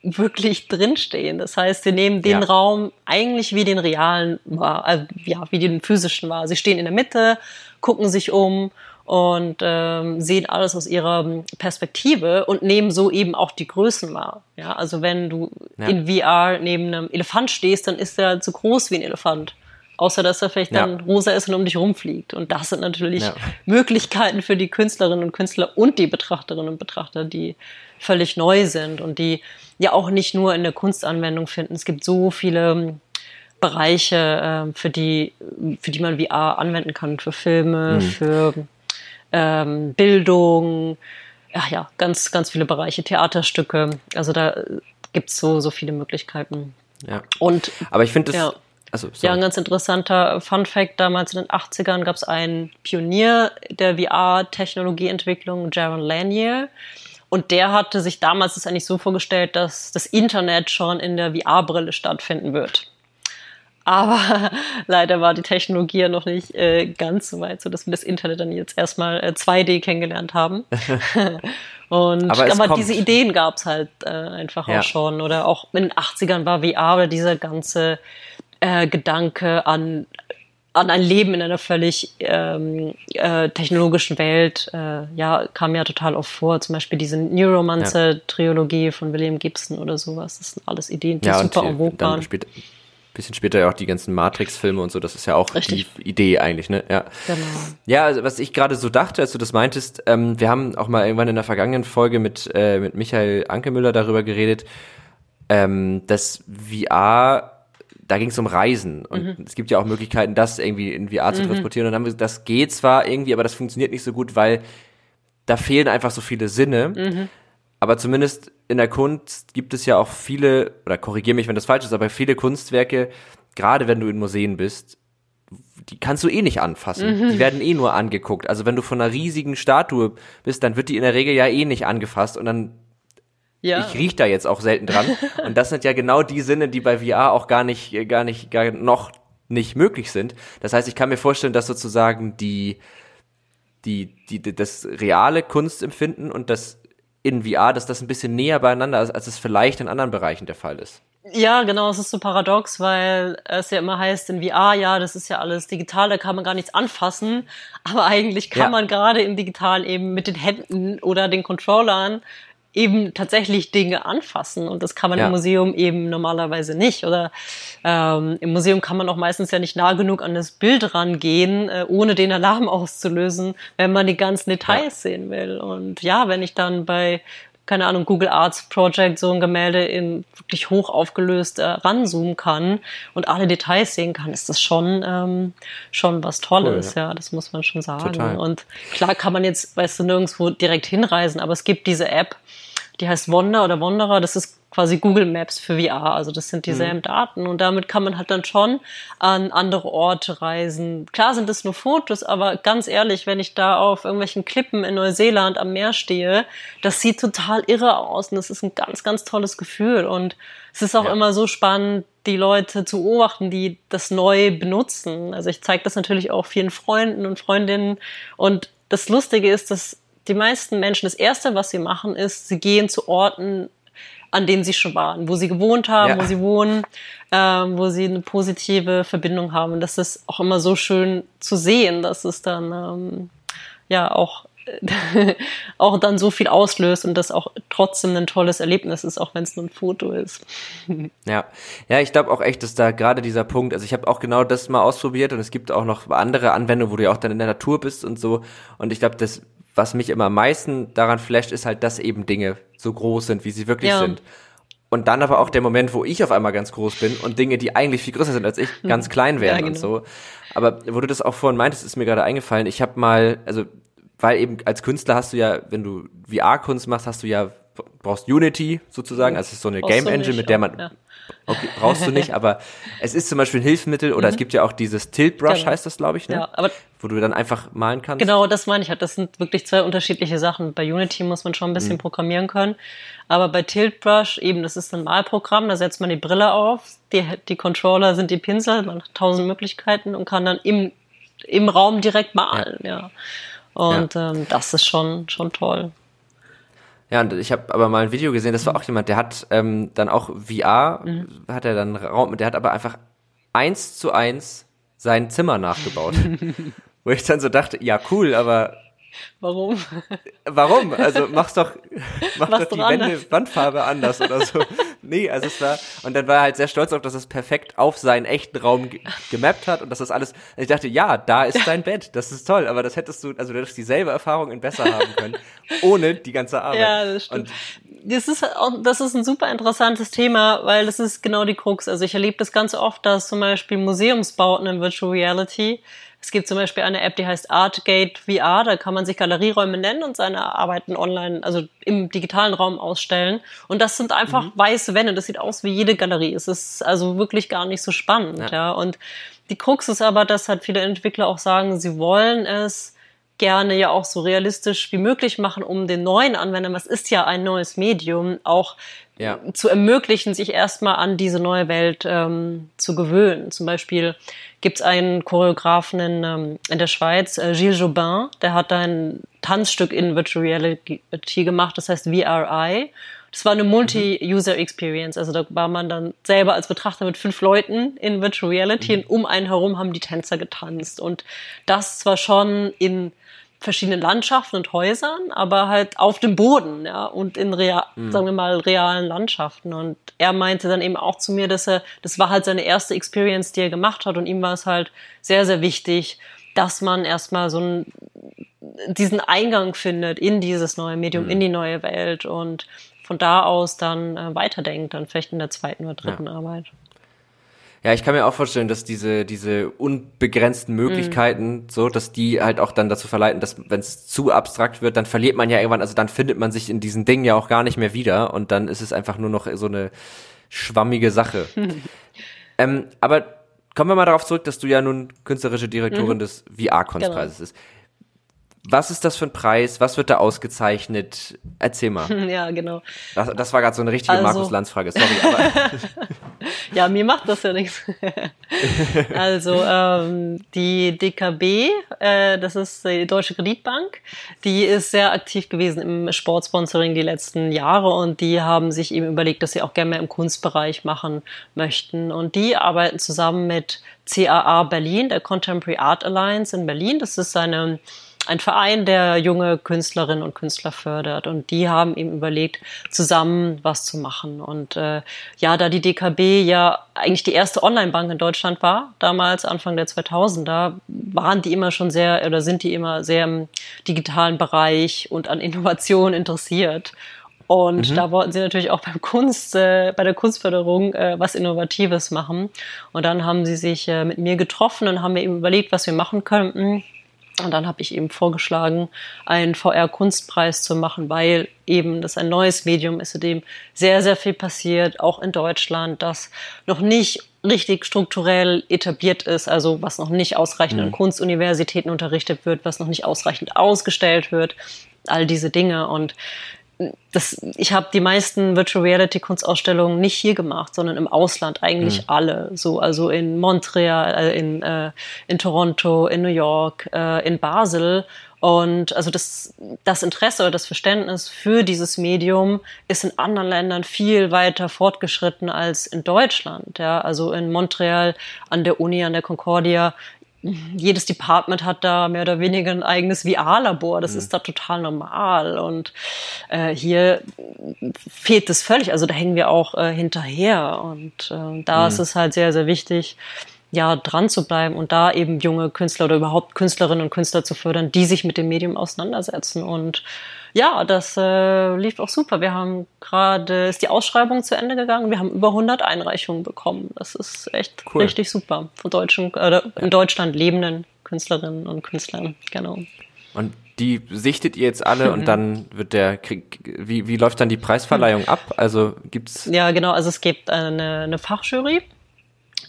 wirklich drinstehen. Das heißt, sie nehmen den ja. Raum eigentlich wie den realen wahr, also, ja, wie den physischen wahr. Sie stehen in der Mitte, gucken sich um und ähm, sehen alles aus ihrer Perspektive und nehmen so eben auch die Größen wahr. Ja, also wenn du ja. in VR neben einem Elefant stehst, dann ist er zu groß wie ein Elefant. Außer dass er vielleicht ja. dann rosa ist und um dich rumfliegt. Und das sind natürlich ja. Möglichkeiten für die Künstlerinnen und Künstler und die Betrachterinnen und Betrachter, die völlig neu sind und die ja auch nicht nur in der Kunstanwendung finden. Es gibt so viele Bereiche, äh, für die, für die man VR anwenden kann, für Filme, mhm. für ähm, Bildung, ja, ja, ganz, ganz viele Bereiche, Theaterstücke. Also da gibt's so, so viele Möglichkeiten. Ja. Und, Aber ich finde das. Ja, also, ja, ein ganz interessanter Fun Fact. Damals in den 80ern gab es einen Pionier der VR-Technologieentwicklung, Jaron Lanier. Und der hatte sich damals das eigentlich so vorgestellt, dass das Internet schon in der VR-Brille stattfinden wird. Aber leider war die Technologie ja noch nicht äh, ganz so weit, so dass wir das Internet dann jetzt erstmal äh, 2D kennengelernt haben. Und aber, aber diese Ideen gab's halt äh, einfach ja. auch schon. Oder auch in den 80ern war VR oder dieser ganze äh, Gedanke an an ein Leben in einer völlig ähm, äh, technologischen Welt, äh, ja, kam ja total oft vor. Zum Beispiel diese Neuromancer-Trilogie von William Gibson oder sowas. Das sind alles Ideen, die ja, super en vogue waren bisschen später ja auch die ganzen Matrix-Filme und so, das ist ja auch Richtig. die Idee eigentlich, ne? Ja. Genau. Ja, also was ich gerade so dachte, als du das meintest, ähm, wir haben auch mal irgendwann in der vergangenen Folge mit, äh, mit Michael Ankemüller darüber geredet, ähm, das VR da ging es um Reisen und mhm. es gibt ja auch Möglichkeiten, das irgendwie in VR zu mhm. transportieren. Und dann haben wir, das geht zwar irgendwie, aber das funktioniert nicht so gut, weil da fehlen einfach so viele Sinne. Mhm. Aber zumindest in der Kunst gibt es ja auch viele, oder korrigiere mich, wenn das falsch ist, aber viele Kunstwerke, gerade wenn du in Museen bist, die kannst du eh nicht anfassen. Mhm. Die werden eh nur angeguckt. Also wenn du von einer riesigen Statue bist, dann wird die in der Regel ja eh nicht angefasst und dann ja. ich riech da jetzt auch selten dran. und das sind ja genau die Sinne, die bei VR auch gar nicht, gar nicht, gar noch nicht möglich sind. Das heißt, ich kann mir vorstellen, dass sozusagen die, die, die, das reale Kunstempfinden und das in VR, dass das ein bisschen näher beieinander ist, als es vielleicht in anderen Bereichen der Fall ist. Ja, genau, es ist so paradox, weil es ja immer heißt in VR, ja, das ist ja alles digital, da kann man gar nichts anfassen. Aber eigentlich kann ja. man gerade im Digital eben mit den Händen oder den Controllern eben tatsächlich Dinge anfassen und das kann man ja. im Museum eben normalerweise nicht oder ähm, im Museum kann man auch meistens ja nicht nah genug an das Bild rangehen, äh, ohne den Alarm auszulösen, wenn man die ganzen Details ja. sehen will und ja, wenn ich dann bei keine Ahnung, Google Arts Project so ein Gemälde in wirklich hoch aufgelöst äh, ranzoomen kann und alle Details sehen kann, ist das schon ähm, schon was Tolles, cool, ja. ja. das muss man schon sagen. Total. Und klar kann man jetzt, weißt du, nirgendwo direkt hinreisen, aber es gibt diese App, die heißt Wonder oder Wanderer, das ist quasi Google Maps für VR, also das sind dieselben mhm. Daten und damit kann man halt dann schon an andere Orte reisen. Klar sind es nur Fotos, aber ganz ehrlich, wenn ich da auf irgendwelchen Klippen in Neuseeland am Meer stehe, das sieht total irre aus und das ist ein ganz, ganz tolles Gefühl und es ist auch ja. immer so spannend, die Leute zu beobachten, die das neu benutzen. Also ich zeige das natürlich auch vielen Freunden und Freundinnen und das Lustige ist, dass die meisten Menschen, das Erste, was sie machen, ist, sie gehen zu Orten, an denen sie schon waren, wo sie gewohnt haben, ja. wo sie wohnen, ähm, wo sie eine positive Verbindung haben. Und das ist auch immer so schön zu sehen, dass es dann ähm, ja auch auch dann so viel auslöst und das auch trotzdem ein tolles Erlebnis ist, auch wenn es nur ein Foto ist. ja, ja, ich glaube auch echt, dass da gerade dieser Punkt, also ich habe auch genau das mal ausprobiert und es gibt auch noch andere Anwendungen, wo du ja auch dann in der Natur bist und so und ich glaube, das was mich immer am meisten daran flasht, ist halt, dass eben Dinge so groß sind, wie sie wirklich ja. sind. Und dann aber auch der Moment, wo ich auf einmal ganz groß bin und Dinge, die eigentlich viel größer sind als ich, hm. ganz klein werden ja, genau. und so. Aber wo du das auch vorhin meintest, ist mir gerade eingefallen. Ich habe mal, also weil eben als Künstler hast du ja, wenn du VR-Kunst machst, hast du ja brauchst Unity sozusagen, also es ist so eine Game Engine, mit der man ja. Okay, brauchst du nicht, aber es ist zum Beispiel ein Hilfsmittel oder mhm. es gibt ja auch dieses Tilt Brush, genau. heißt das, glaube ich, ne? Ja, aber wo du dann einfach malen kannst. Genau, das meine ich halt. Das sind wirklich zwei unterschiedliche Sachen. Bei Unity muss man schon ein bisschen mhm. programmieren können, aber bei Tilt Brush eben, das ist ein Malprogramm, da setzt man die Brille auf, die, die Controller sind die Pinsel, man hat tausend Möglichkeiten und kann dann im, im Raum direkt malen, ja. ja. Und ja. Ähm, das ist schon, schon toll. Ja, und ich habe aber mal ein Video gesehen, das war auch jemand, der hat ähm, dann auch VR, mhm. hat er dann Raum, der hat aber einfach eins zu eins sein Zimmer nachgebaut. Wo ich dann so dachte, ja cool, aber Warum? Warum? Also mach's doch, mach Mach's doch die Wände, Wandfarbe anders oder so. nee, also es war, und dann war er halt sehr stolz auf, dass es perfekt auf seinen echten Raum gemappt hat und dass das alles, und ich dachte, ja, da ist dein Bett, das ist toll, aber das hättest du, also du hättest dieselbe Erfahrung in besser haben können, ohne die ganze Arbeit. Ja, das stimmt. Und das ist auch, das ist ein super interessantes Thema, weil das ist genau die Krux. Also ich erlebe das ganz oft, dass zum Beispiel Museumsbauten in Virtual Reality es gibt zum Beispiel eine App, die heißt Artgate VR. Da kann man sich Galerieräume nennen und seine Arbeiten online, also im digitalen Raum ausstellen. Und das sind einfach mhm. weiße Wände. Das sieht aus wie jede Galerie. Es ist also wirklich gar nicht so spannend. Ja. ja. Und die Krux ist aber, dass halt viele Entwickler auch sagen, sie wollen es gerne ja auch so realistisch wie möglich machen, um den neuen Anwendern, was ist ja ein neues Medium, auch ja. zu ermöglichen, sich erstmal an diese neue Welt ähm, zu gewöhnen. Zum Beispiel gibt es einen Choreografen in, ähm, in der Schweiz, äh, Gilles Jobin, der hat ein Tanzstück in Virtual Reality gemacht, das heißt VRI. Das war eine Multi-User-Experience, also da war man dann selber als Betrachter mit fünf Leuten in Virtual Reality mhm. und um einen herum haben die Tänzer getanzt. Und das zwar schon in verschiedenen Landschaften und Häusern, aber halt auf dem Boden, ja, und in real, mhm. sagen wir mal realen Landschaften. Und er meinte dann eben auch zu mir, dass er, das war halt seine erste Experience, die er gemacht hat, und ihm war es halt sehr, sehr wichtig, dass man erstmal so einen, diesen Eingang findet in dieses neue Medium, mhm. in die neue Welt und von da aus dann äh, weiterdenkt, dann vielleicht in der zweiten oder dritten ja. Arbeit. Ja, ich kann mir auch vorstellen, dass diese, diese unbegrenzten Möglichkeiten, mhm. so, dass die halt auch dann dazu verleiten, dass, wenn es zu abstrakt wird, dann verliert man ja irgendwann, also dann findet man sich in diesen Dingen ja auch gar nicht mehr wieder und dann ist es einfach nur noch so eine schwammige Sache. ähm, aber kommen wir mal darauf zurück, dass du ja nun künstlerische Direktorin mhm. des VR-Kunstpreises genau. bist. Was ist das für ein Preis? Was wird da ausgezeichnet? Erzähl mal. Ja, genau. Das, das war gerade so eine richtige also, Markus Lanz-Frage, sorry. Aber ja, mir macht das ja nichts. also ähm, die DKB, äh, das ist die Deutsche Kreditbank, die ist sehr aktiv gewesen im Sportsponsoring die letzten Jahre und die haben sich eben überlegt, dass sie auch gerne mehr im Kunstbereich machen möchten. Und die arbeiten zusammen mit CAA Berlin, der Contemporary Art Alliance in Berlin. Das ist eine ein Verein, der junge Künstlerinnen und Künstler fördert. Und die haben eben überlegt, zusammen was zu machen. Und äh, ja, da die DKB ja eigentlich die erste Online-Bank in Deutschland war, damals Anfang der 2000er, waren die immer schon sehr oder sind die immer sehr im digitalen Bereich und an Innovation interessiert. Und mhm. da wollten sie natürlich auch beim Kunst, äh, bei der Kunstförderung äh, was Innovatives machen. Und dann haben sie sich äh, mit mir getroffen und haben mir eben überlegt, was wir machen könnten. Und dann habe ich eben vorgeschlagen, einen VR-Kunstpreis zu machen, weil eben das ein neues Medium ist, in dem sehr, sehr viel passiert, auch in Deutschland, das noch nicht richtig strukturell etabliert ist, also was noch nicht ausreichend mhm. an Kunstuniversitäten unterrichtet wird, was noch nicht ausreichend ausgestellt wird, all diese Dinge. Und das, ich habe die meisten Virtual Reality Kunstausstellungen nicht hier gemacht, sondern im Ausland eigentlich mhm. alle. So, also in Montreal, äh, in, äh, in Toronto, in New York, äh, in Basel. Und also das, das Interesse oder das Verständnis für dieses Medium ist in anderen Ländern viel weiter fortgeschritten als in Deutschland. Ja, also in Montreal an der Uni, an der Concordia jedes Department hat da mehr oder weniger ein eigenes VR-Labor. Das mhm. ist da total normal. Und äh, hier fehlt es völlig. Also da hängen wir auch äh, hinterher. Und äh, da mhm. ist es halt sehr, sehr wichtig, ja, dran zu bleiben und da eben junge Künstler oder überhaupt Künstlerinnen und Künstler zu fördern, die sich mit dem Medium auseinandersetzen. Und ja, das äh, lief auch super. Wir haben gerade, ist die Ausschreibung zu Ende gegangen. Wir haben über 100 Einreichungen bekommen. Das ist echt cool. richtig super. Von deutschen, äh, in Deutschland lebenden Künstlerinnen und Künstlern, genau. Und die sichtet ihr jetzt alle und dann wird der Krieg, wie, wie läuft dann die Preisverleihung ab? Also gibt's? Ja, genau. Also es gibt eine, eine Fachjury,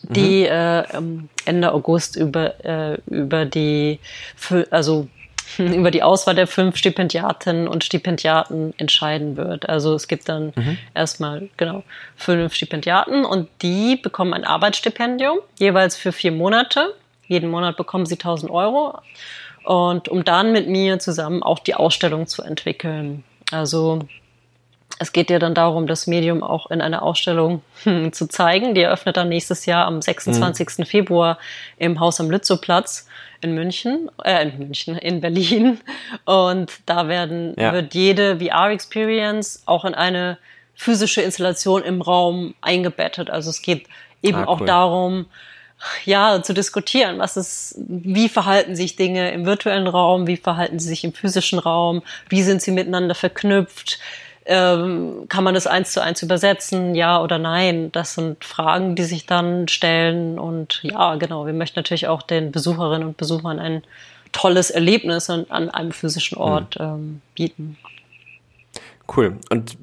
die mhm. äh, Ende August über, äh, über die, also über die Auswahl der fünf Stipendiatinnen und Stipendiaten entscheiden wird. Also es gibt dann mhm. erstmal genau fünf Stipendiaten und die bekommen ein Arbeitsstipendium, jeweils für vier Monate. Jeden Monat bekommen sie 1000 Euro. Und um dann mit mir zusammen auch die Ausstellung zu entwickeln. Also es geht ja dann darum, das Medium auch in einer Ausstellung zu zeigen. Die eröffnet dann nächstes Jahr am 26. Mhm. Februar im Haus am Lützowplatz in München, äh, in München, in Berlin. Und da werden, ja. wird jede VR-Experience auch in eine physische Installation im Raum eingebettet. Also es geht eben ah, cool. auch darum, ja, zu diskutieren, was ist, wie verhalten sich Dinge im virtuellen Raum, wie verhalten sie sich im physischen Raum, wie sind sie miteinander verknüpft, ähm, kann man das eins zu eins übersetzen, ja oder nein? Das sind Fragen, die sich dann stellen. Und ja, genau, wir möchten natürlich auch den Besucherinnen und Besuchern ein tolles Erlebnis an, an einem physischen Ort mhm. ähm, bieten. Cool. Und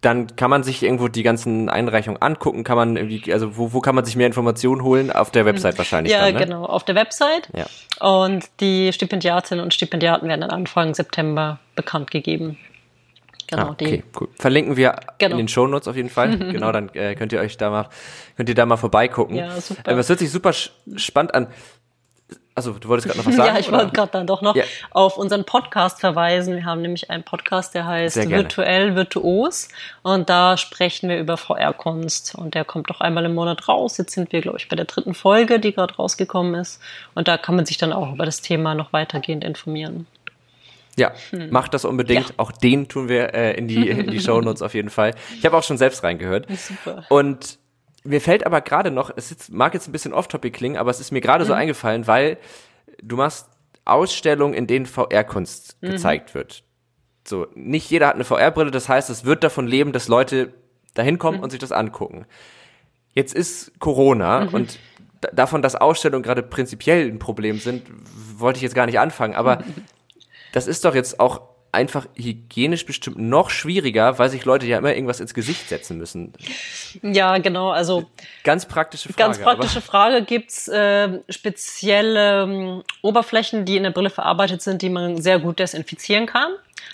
dann kann man sich irgendwo die ganzen Einreichungen angucken, kann man irgendwie, also wo, wo kann man sich mehr Informationen holen? Auf der Website mhm. wahrscheinlich. Ja, dann, ne? genau, auf der Website. Ja. Und die Stipendiatinnen und Stipendiaten werden dann Anfang September bekannt gegeben. Genau, ah, okay, cool. Verlinken wir genau. in den Show Notes auf jeden Fall. genau, dann äh, könnt ihr euch da mal, könnt ihr da mal vorbeigucken. Ja, super. Äh, das hört sich super spannend an. Also, du wolltest gerade noch was sagen? ja, ich wollte gerade dann doch noch ja. auf unseren Podcast verweisen. Wir haben nämlich einen Podcast, der heißt Virtuell Virtuos. Und da sprechen wir über VR-Kunst. Und der kommt doch einmal im Monat raus. Jetzt sind wir, glaube ich, bei der dritten Folge, die gerade rausgekommen ist. Und da kann man sich dann auch über das Thema noch weitergehend informieren. Ja, hm. macht das unbedingt. Ja. Auch den tun wir äh, in die in die Show Notes auf jeden Fall. Ich habe auch schon selbst reingehört. Super. Und mir fällt aber gerade noch, es ist, mag jetzt ein bisschen off-topic klingen, aber es ist mir gerade mhm. so eingefallen, weil du machst Ausstellungen, in denen VR-Kunst mhm. gezeigt wird. So, nicht jeder hat eine VR-Brille, das heißt, es wird davon leben, dass Leute dahin kommen mhm. und sich das angucken. Jetzt ist Corona mhm. und davon, dass Ausstellungen gerade prinzipiell ein Problem sind, wollte ich jetzt gar nicht anfangen, aber das ist doch jetzt auch einfach hygienisch bestimmt noch schwieriger, weil sich Leute ja immer irgendwas ins Gesicht setzen müssen. Ja, genau. Also ganz praktische Frage. Ganz praktische Frage. Gibt's äh, spezielle ähm, Oberflächen, die in der Brille verarbeitet sind, die man sehr gut desinfizieren kann?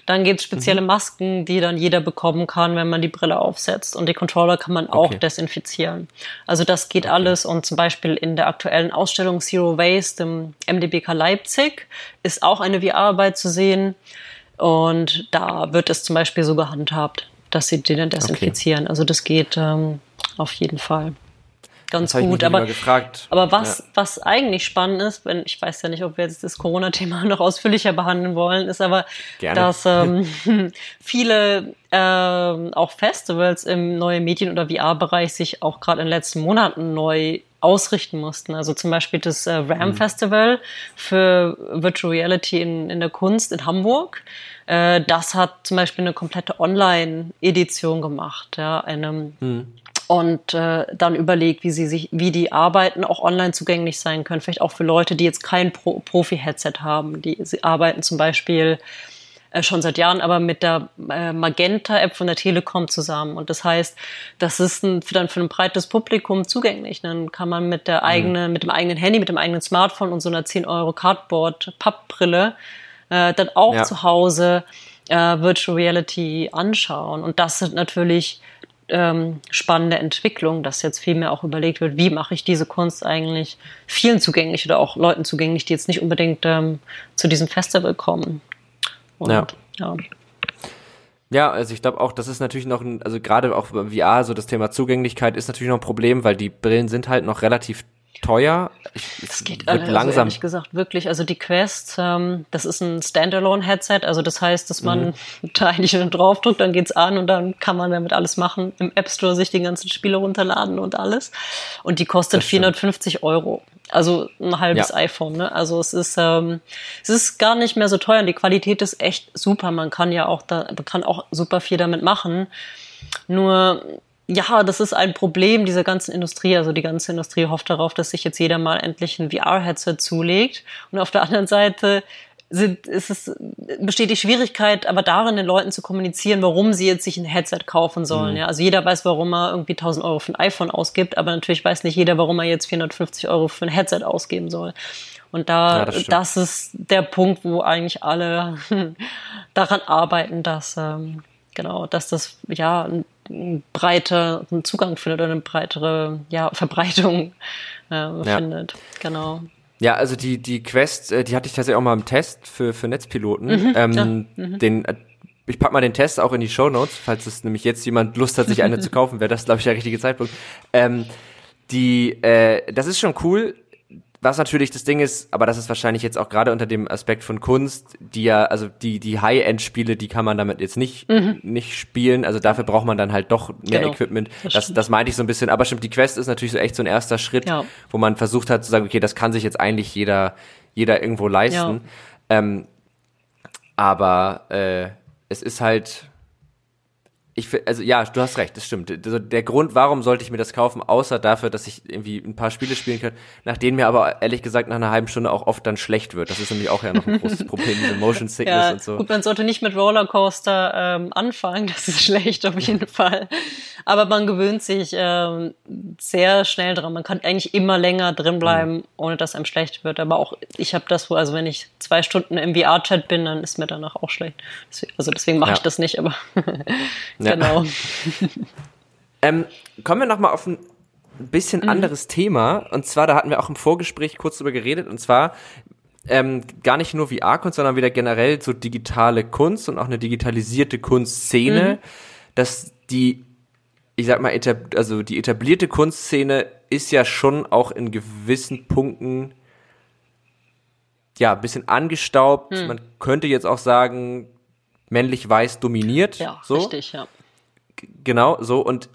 Dann gibt's spezielle mhm. Masken, die dann jeder bekommen kann, wenn man die Brille aufsetzt. Und die Controller kann man auch okay. desinfizieren. Also das geht okay. alles. Und zum Beispiel in der aktuellen Ausstellung Zero Waste im MDBK Leipzig ist auch eine VR-Arbeit zu sehen. Und da wird es zum Beispiel so gehandhabt, dass sie den dann desinfizieren. Okay. Also das geht ähm, auf jeden Fall ganz das gut. aber, aber was, ja. was eigentlich spannend ist, wenn ich weiß ja nicht, ob wir jetzt das Corona-Thema noch ausführlicher behandeln wollen, ist aber, Gerne. dass ähm, viele ähm, auch Festivals im neuen Medien- oder VR-Bereich sich auch gerade in den letzten Monaten neu ausrichten mussten. Also zum Beispiel das äh, RAM mhm. Festival für Virtual Reality in, in der Kunst in Hamburg. Äh, das hat zum Beispiel eine komplette Online-Edition gemacht, ja, einem mhm und äh, dann überlegt, wie sie sich, wie die Arbeiten auch online zugänglich sein können. Vielleicht auch für Leute, die jetzt kein Pro Profi-Headset haben. Die sie arbeiten zum Beispiel äh, schon seit Jahren, aber mit der äh, Magenta-App von der Telekom zusammen. Und das heißt, das ist ein, für dann für ein breites Publikum zugänglich. Dann kann man mit der eigenen, mhm. mit dem eigenen Handy, mit dem eigenen Smartphone und so einer 10 Euro Cardboard-Pappbrille äh, dann auch ja. zu Hause äh, Virtual Reality anschauen. Und das sind natürlich ähm, spannende Entwicklung, dass jetzt viel mehr auch überlegt wird, wie mache ich diese Kunst eigentlich vielen zugänglich oder auch Leuten zugänglich, die jetzt nicht unbedingt ähm, zu diesem Festival kommen. Und, ja. ja. Ja, also ich glaube auch, das ist natürlich noch ein, also gerade auch beim VR, so das Thema Zugänglichkeit ist natürlich noch ein Problem, weil die Brillen sind halt noch relativ teuer. Ich, es geht wird also langsam. Ehrlich gesagt, wirklich. Also die Quest, ähm, das ist ein Standalone-Headset. Also das heißt, dass man mhm. da eigentlich nur draufdrückt, dann geht's an und dann kann man damit alles machen. Im App Store sich die ganzen Spiele runterladen und alles. Und die kostet 450 Euro. Also ein halbes ja. iPhone. Ne? Also es ist, ähm, es ist gar nicht mehr so teuer. Und die Qualität ist echt super. Man kann ja auch da, man kann auch super viel damit machen. Nur ja, das ist ein Problem dieser ganzen Industrie. Also die ganze Industrie hofft darauf, dass sich jetzt jeder mal endlich ein VR-Headset zulegt. Und auf der anderen Seite sind, ist es, besteht die Schwierigkeit aber darin, den Leuten zu kommunizieren, warum sie jetzt sich ein Headset kaufen sollen. Mhm. Ja, also jeder weiß, warum er irgendwie 1000 Euro für ein iPhone ausgibt, aber natürlich weiß nicht jeder, warum er jetzt 450 Euro für ein Headset ausgeben soll. Und da, ja, das, das, ist der Punkt, wo eigentlich alle daran arbeiten, dass, ähm, genau, dass das, ja, breiter Zugang findet oder eine breitere ja, Verbreitung äh, ja. findet. Genau. Ja, also die, die Quest, äh, die hatte ich tatsächlich auch mal im Test für, für Netzpiloten. Mhm, ähm, ja, mhm. Den, äh, ich pack mal den Test auch in die Show Notes, falls es nämlich jetzt jemand Lust hat, sich eine zu kaufen, wäre das, glaube ich, der richtige Zeitpunkt. Ähm, die, äh, das ist schon cool. Was natürlich das Ding ist, aber das ist wahrscheinlich jetzt auch gerade unter dem Aspekt von Kunst, die ja, also die, die High-End-Spiele, die kann man damit jetzt nicht, mhm. nicht spielen. Also dafür braucht man dann halt doch mehr genau, Equipment. Das, das, das, meinte ich so ein bisschen. Aber stimmt, die Quest ist natürlich so echt so ein erster Schritt, ja. wo man versucht hat zu sagen, okay, das kann sich jetzt eigentlich jeder, jeder irgendwo leisten. Ja. Ähm, aber äh, es ist halt, ich also ja, du hast recht, das stimmt. Also der Grund, warum sollte ich mir das kaufen, außer dafür, dass ich irgendwie ein paar Spiele spielen kann, nach denen mir aber ehrlich gesagt nach einer halben Stunde auch oft dann schlecht wird. Das ist nämlich auch ja noch ein großes Problem, diese Motion Sickness ja, und so. Gut, man sollte nicht mit Rollercoaster ähm, anfangen, das ist schlecht auf jeden Fall. Aber man gewöhnt sich ähm, sehr schnell dran. Man kann eigentlich immer länger drin bleiben, mhm. ohne dass einem schlecht wird. Aber auch ich habe das, wo, also wenn ich zwei Stunden im VR-Chat bin, dann ist mir danach auch schlecht. Also deswegen mache ja. ich das nicht, aber Genau. ähm, kommen wir nochmal auf ein bisschen mhm. anderes Thema. Und zwar, da hatten wir auch im Vorgespräch kurz drüber geredet. Und zwar ähm, gar nicht nur VR-Kunst, sondern wieder generell so digitale Kunst und auch eine digitalisierte Kunstszene, mhm. dass die, ich sag mal, etab also die etablierte Kunstszene ist ja schon auch in gewissen Punkten ja, ein bisschen angestaubt. Mhm. Man könnte jetzt auch sagen, männlich-weiß dominiert. Ja, so. richtig, ja. Genau, so. Und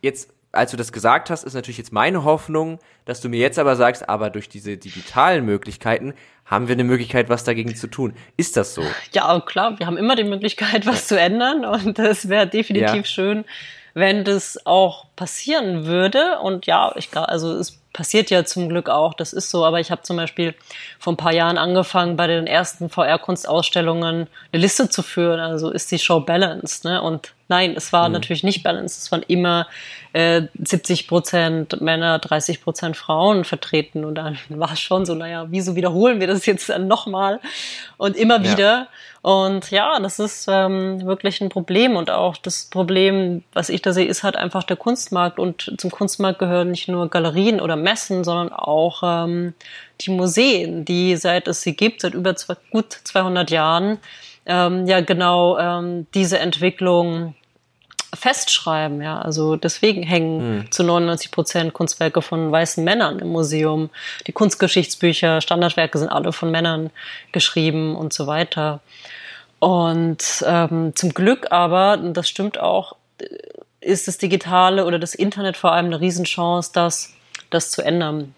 jetzt, als du das gesagt hast, ist natürlich jetzt meine Hoffnung, dass du mir jetzt aber sagst, aber durch diese digitalen Möglichkeiten haben wir eine Möglichkeit, was dagegen zu tun. Ist das so? Ja, klar, wir haben immer die Möglichkeit, was zu ändern und es wäre definitiv ja. schön, wenn das auch passieren würde. Und ja, ich glaube, also es passiert ja zum Glück auch, das ist so. Aber ich habe zum Beispiel vor ein paar Jahren angefangen, bei den ersten VR-Kunstausstellungen eine Liste zu führen. Also ist die Show balanced, ne? Und nein, es war mhm. natürlich nicht balanced. Es waren immer äh, 70 Prozent Männer, 30 Prozent Frauen vertreten. Und dann war es schon so, naja, wieso wiederholen wir das jetzt dann nochmal und immer wieder? Ja. Und ja, das ist ähm, wirklich ein Problem. Und auch das Problem, was ich da sehe, ist halt einfach der Kunstmarkt. Und zum Kunstmarkt gehören nicht nur Galerien oder Messen, sondern auch ähm, die Museen, die seit es sie gibt, seit über zwei, gut 200 Jahren, ähm, ja genau ähm, diese Entwicklung festschreiben. Ja, also deswegen hängen mhm. zu 99 Prozent Kunstwerke von weißen Männern im Museum. Die Kunstgeschichtsbücher, Standardwerke sind alle von Männern geschrieben und so weiter. Und ähm, zum Glück aber, das stimmt auch, ist das Digitale oder das Internet vor allem eine Riesenchance, das, das zu ändern.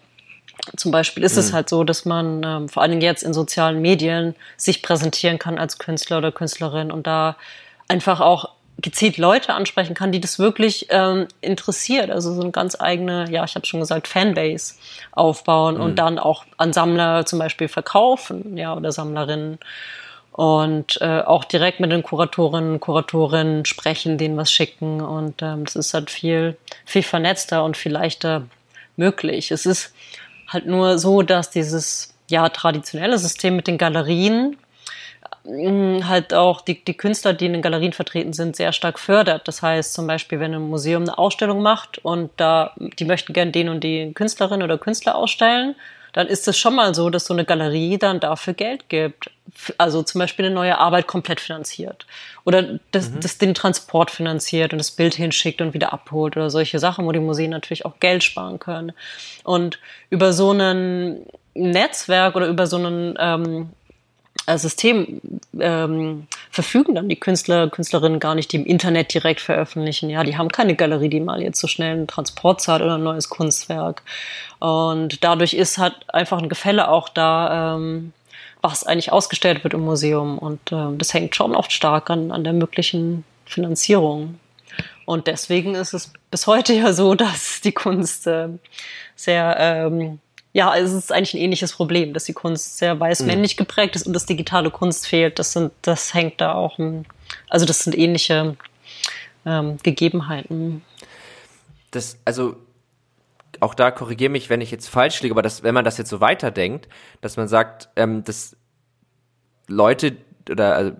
Zum Beispiel ist mhm. es hm. halt so, dass man ähm, vor allen Dingen jetzt in sozialen Medien sich präsentieren kann als Künstler oder Künstlerin und da einfach auch gezielt Leute ansprechen kann, die das wirklich ähm, interessiert. Also so eine ganz eigene, ja, ich habe schon gesagt, Fanbase aufbauen mhm. und dann auch an Sammler zum Beispiel verkaufen, ja, oder Sammlerinnen. Und äh, auch direkt mit den Kuratorinnen, Kuratorinnen sprechen, denen was schicken. Und ähm, das ist halt viel, viel vernetzter und viel leichter möglich. Es ist halt nur so, dass dieses ja traditionelle System mit den Galerien halt auch die, die Künstler, die in den Galerien vertreten sind, sehr stark fördert. Das heißt zum Beispiel, wenn ein Museum eine Ausstellung macht und da die möchten gern den und die Künstlerin oder Künstler ausstellen, dann ist es schon mal so, dass so eine Galerie dann dafür Geld gibt. Also zum Beispiel eine neue Arbeit komplett finanziert. Oder das, mhm. das den Transport finanziert und das Bild hinschickt und wieder abholt oder solche Sachen, wo die Museen natürlich auch Geld sparen können. Und über so ein Netzwerk oder über so einen ähm, äh, System ähm, verfügen dann die Künstler, Künstlerinnen gar nicht, die im Internet direkt veröffentlichen. Ja, die haben keine Galerie, die mal jetzt so schnell einen Transport zahlt oder ein neues Kunstwerk. Und dadurch ist halt einfach ein Gefälle auch da, ähm, was eigentlich ausgestellt wird im Museum. Und ähm, das hängt schon oft stark an, an der möglichen Finanzierung. Und deswegen ist es bis heute ja so, dass die Kunst äh, sehr ähm, ja, es ist eigentlich ein ähnliches Problem, dass die Kunst sehr weiß-männlich mhm. geprägt ist und das digitale Kunst fehlt. Das sind, das hängt da auch, also das sind ähnliche ähm, Gegebenheiten. Das, also auch da korrigiere mich, wenn ich jetzt falsch liege, aber das, wenn man das jetzt so weiterdenkt, dass man sagt, ähm, dass Leute oder also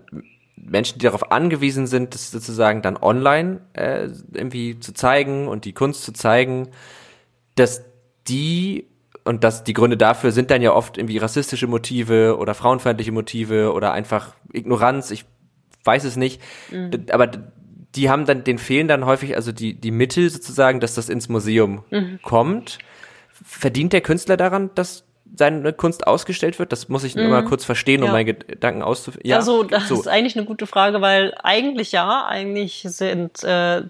Menschen, die darauf angewiesen sind, das sozusagen dann online äh, irgendwie zu zeigen und die Kunst zu zeigen, dass die und das, die Gründe dafür sind dann ja oft irgendwie rassistische Motive oder frauenfeindliche Motive oder einfach Ignoranz, ich weiß es nicht. Mhm. Aber die haben dann, den fehlen dann häufig also die, die Mittel sozusagen, dass das ins Museum mhm. kommt. Verdient der Künstler daran, dass seine Kunst ausgestellt wird? Das muss ich mhm. immer kurz verstehen, um ja. meine Gedanken auszuführen. Ja, also das so. ist eigentlich eine gute Frage, weil eigentlich ja, eigentlich sind äh,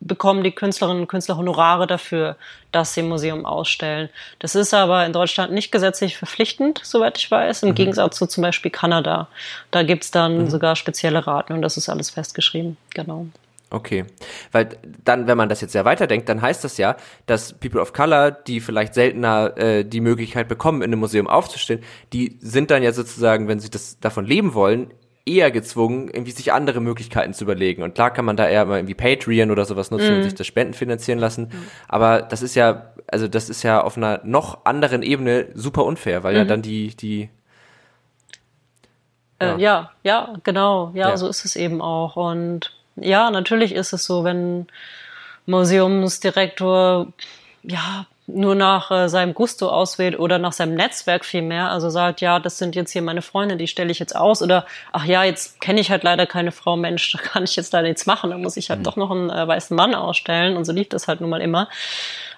bekommen die Künstlerinnen und Künstler Honorare dafür, dass sie im Museum ausstellen. Das ist aber in Deutschland nicht gesetzlich verpflichtend, soweit ich weiß, im mhm. Gegensatz zu zum Beispiel Kanada. Da gibt's dann mhm. sogar spezielle Raten und das ist alles festgeschrieben. Genau. Okay, weil dann, wenn man das jetzt sehr weiterdenkt, dann heißt das ja, dass People of Color, die vielleicht seltener äh, die Möglichkeit bekommen, in einem Museum aufzustellen, die sind dann ja sozusagen, wenn sie das davon leben wollen, eher gezwungen, irgendwie sich andere Möglichkeiten zu überlegen. Und klar kann man da eher mal irgendwie Patreon oder sowas nutzen mm. und sich das Spenden finanzieren lassen. Mm. Aber das ist ja, also das ist ja auf einer noch anderen Ebene super unfair, weil mm. ja mhm. dann die, die ja. Äh, ja, ja, genau. Ja, ja, so ist es eben auch. Und ja, natürlich ist es so, wenn Museumsdirektor ja nur nach äh, seinem Gusto auswählt oder nach seinem Netzwerk vielmehr, also sagt, ja, das sind jetzt hier meine Freunde, die stelle ich jetzt aus oder ach ja, jetzt kenne ich halt leider keine Frau, Mensch, da kann ich jetzt leider nichts machen, da muss ich halt mhm. doch noch einen äh, weißen Mann ausstellen und so lief das halt nun mal immer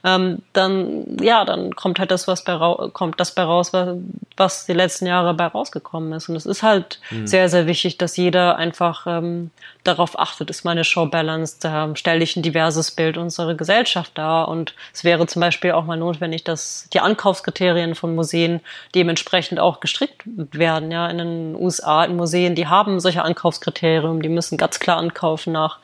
ähm, dann ja, dann kommt halt das, was bei kommt das bei raus, was, was die letzten Jahre bei rausgekommen ist. Und es ist halt mhm. sehr, sehr wichtig, dass jeder einfach ähm, darauf achtet, ist meine Show balanced, ähm, stelle ich ein diverses Bild unserer Gesellschaft dar. Und es wäre zum Beispiel auch mal notwendig, dass die Ankaufskriterien von Museen dementsprechend auch gestrickt werden. Ja, in den USA, in Museen, die haben solche Ankaufskriterien, die müssen ganz klar ankaufen nach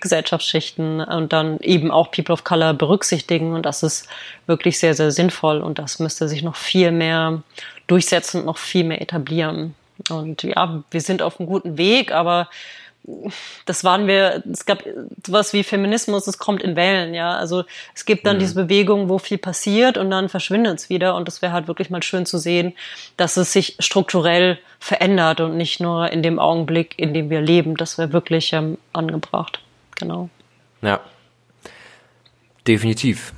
Gesellschaftsschichten und dann eben auch People of Color berücksichtigen. Und das ist wirklich sehr, sehr sinnvoll. Und das müsste sich noch viel mehr durchsetzen und noch viel mehr etablieren. Und ja, wir sind auf einem guten Weg, aber das waren wir, es gab sowas wie Feminismus, es kommt in Wellen, ja. Also es gibt dann mhm. diese Bewegung, wo viel passiert und dann verschwindet es wieder. Und das wäre halt wirklich mal schön zu sehen, dass es sich strukturell verändert und nicht nur in dem Augenblick, in dem wir leben. Das wäre wirklich ähm, angebracht. Genau. Ja. Definitiv.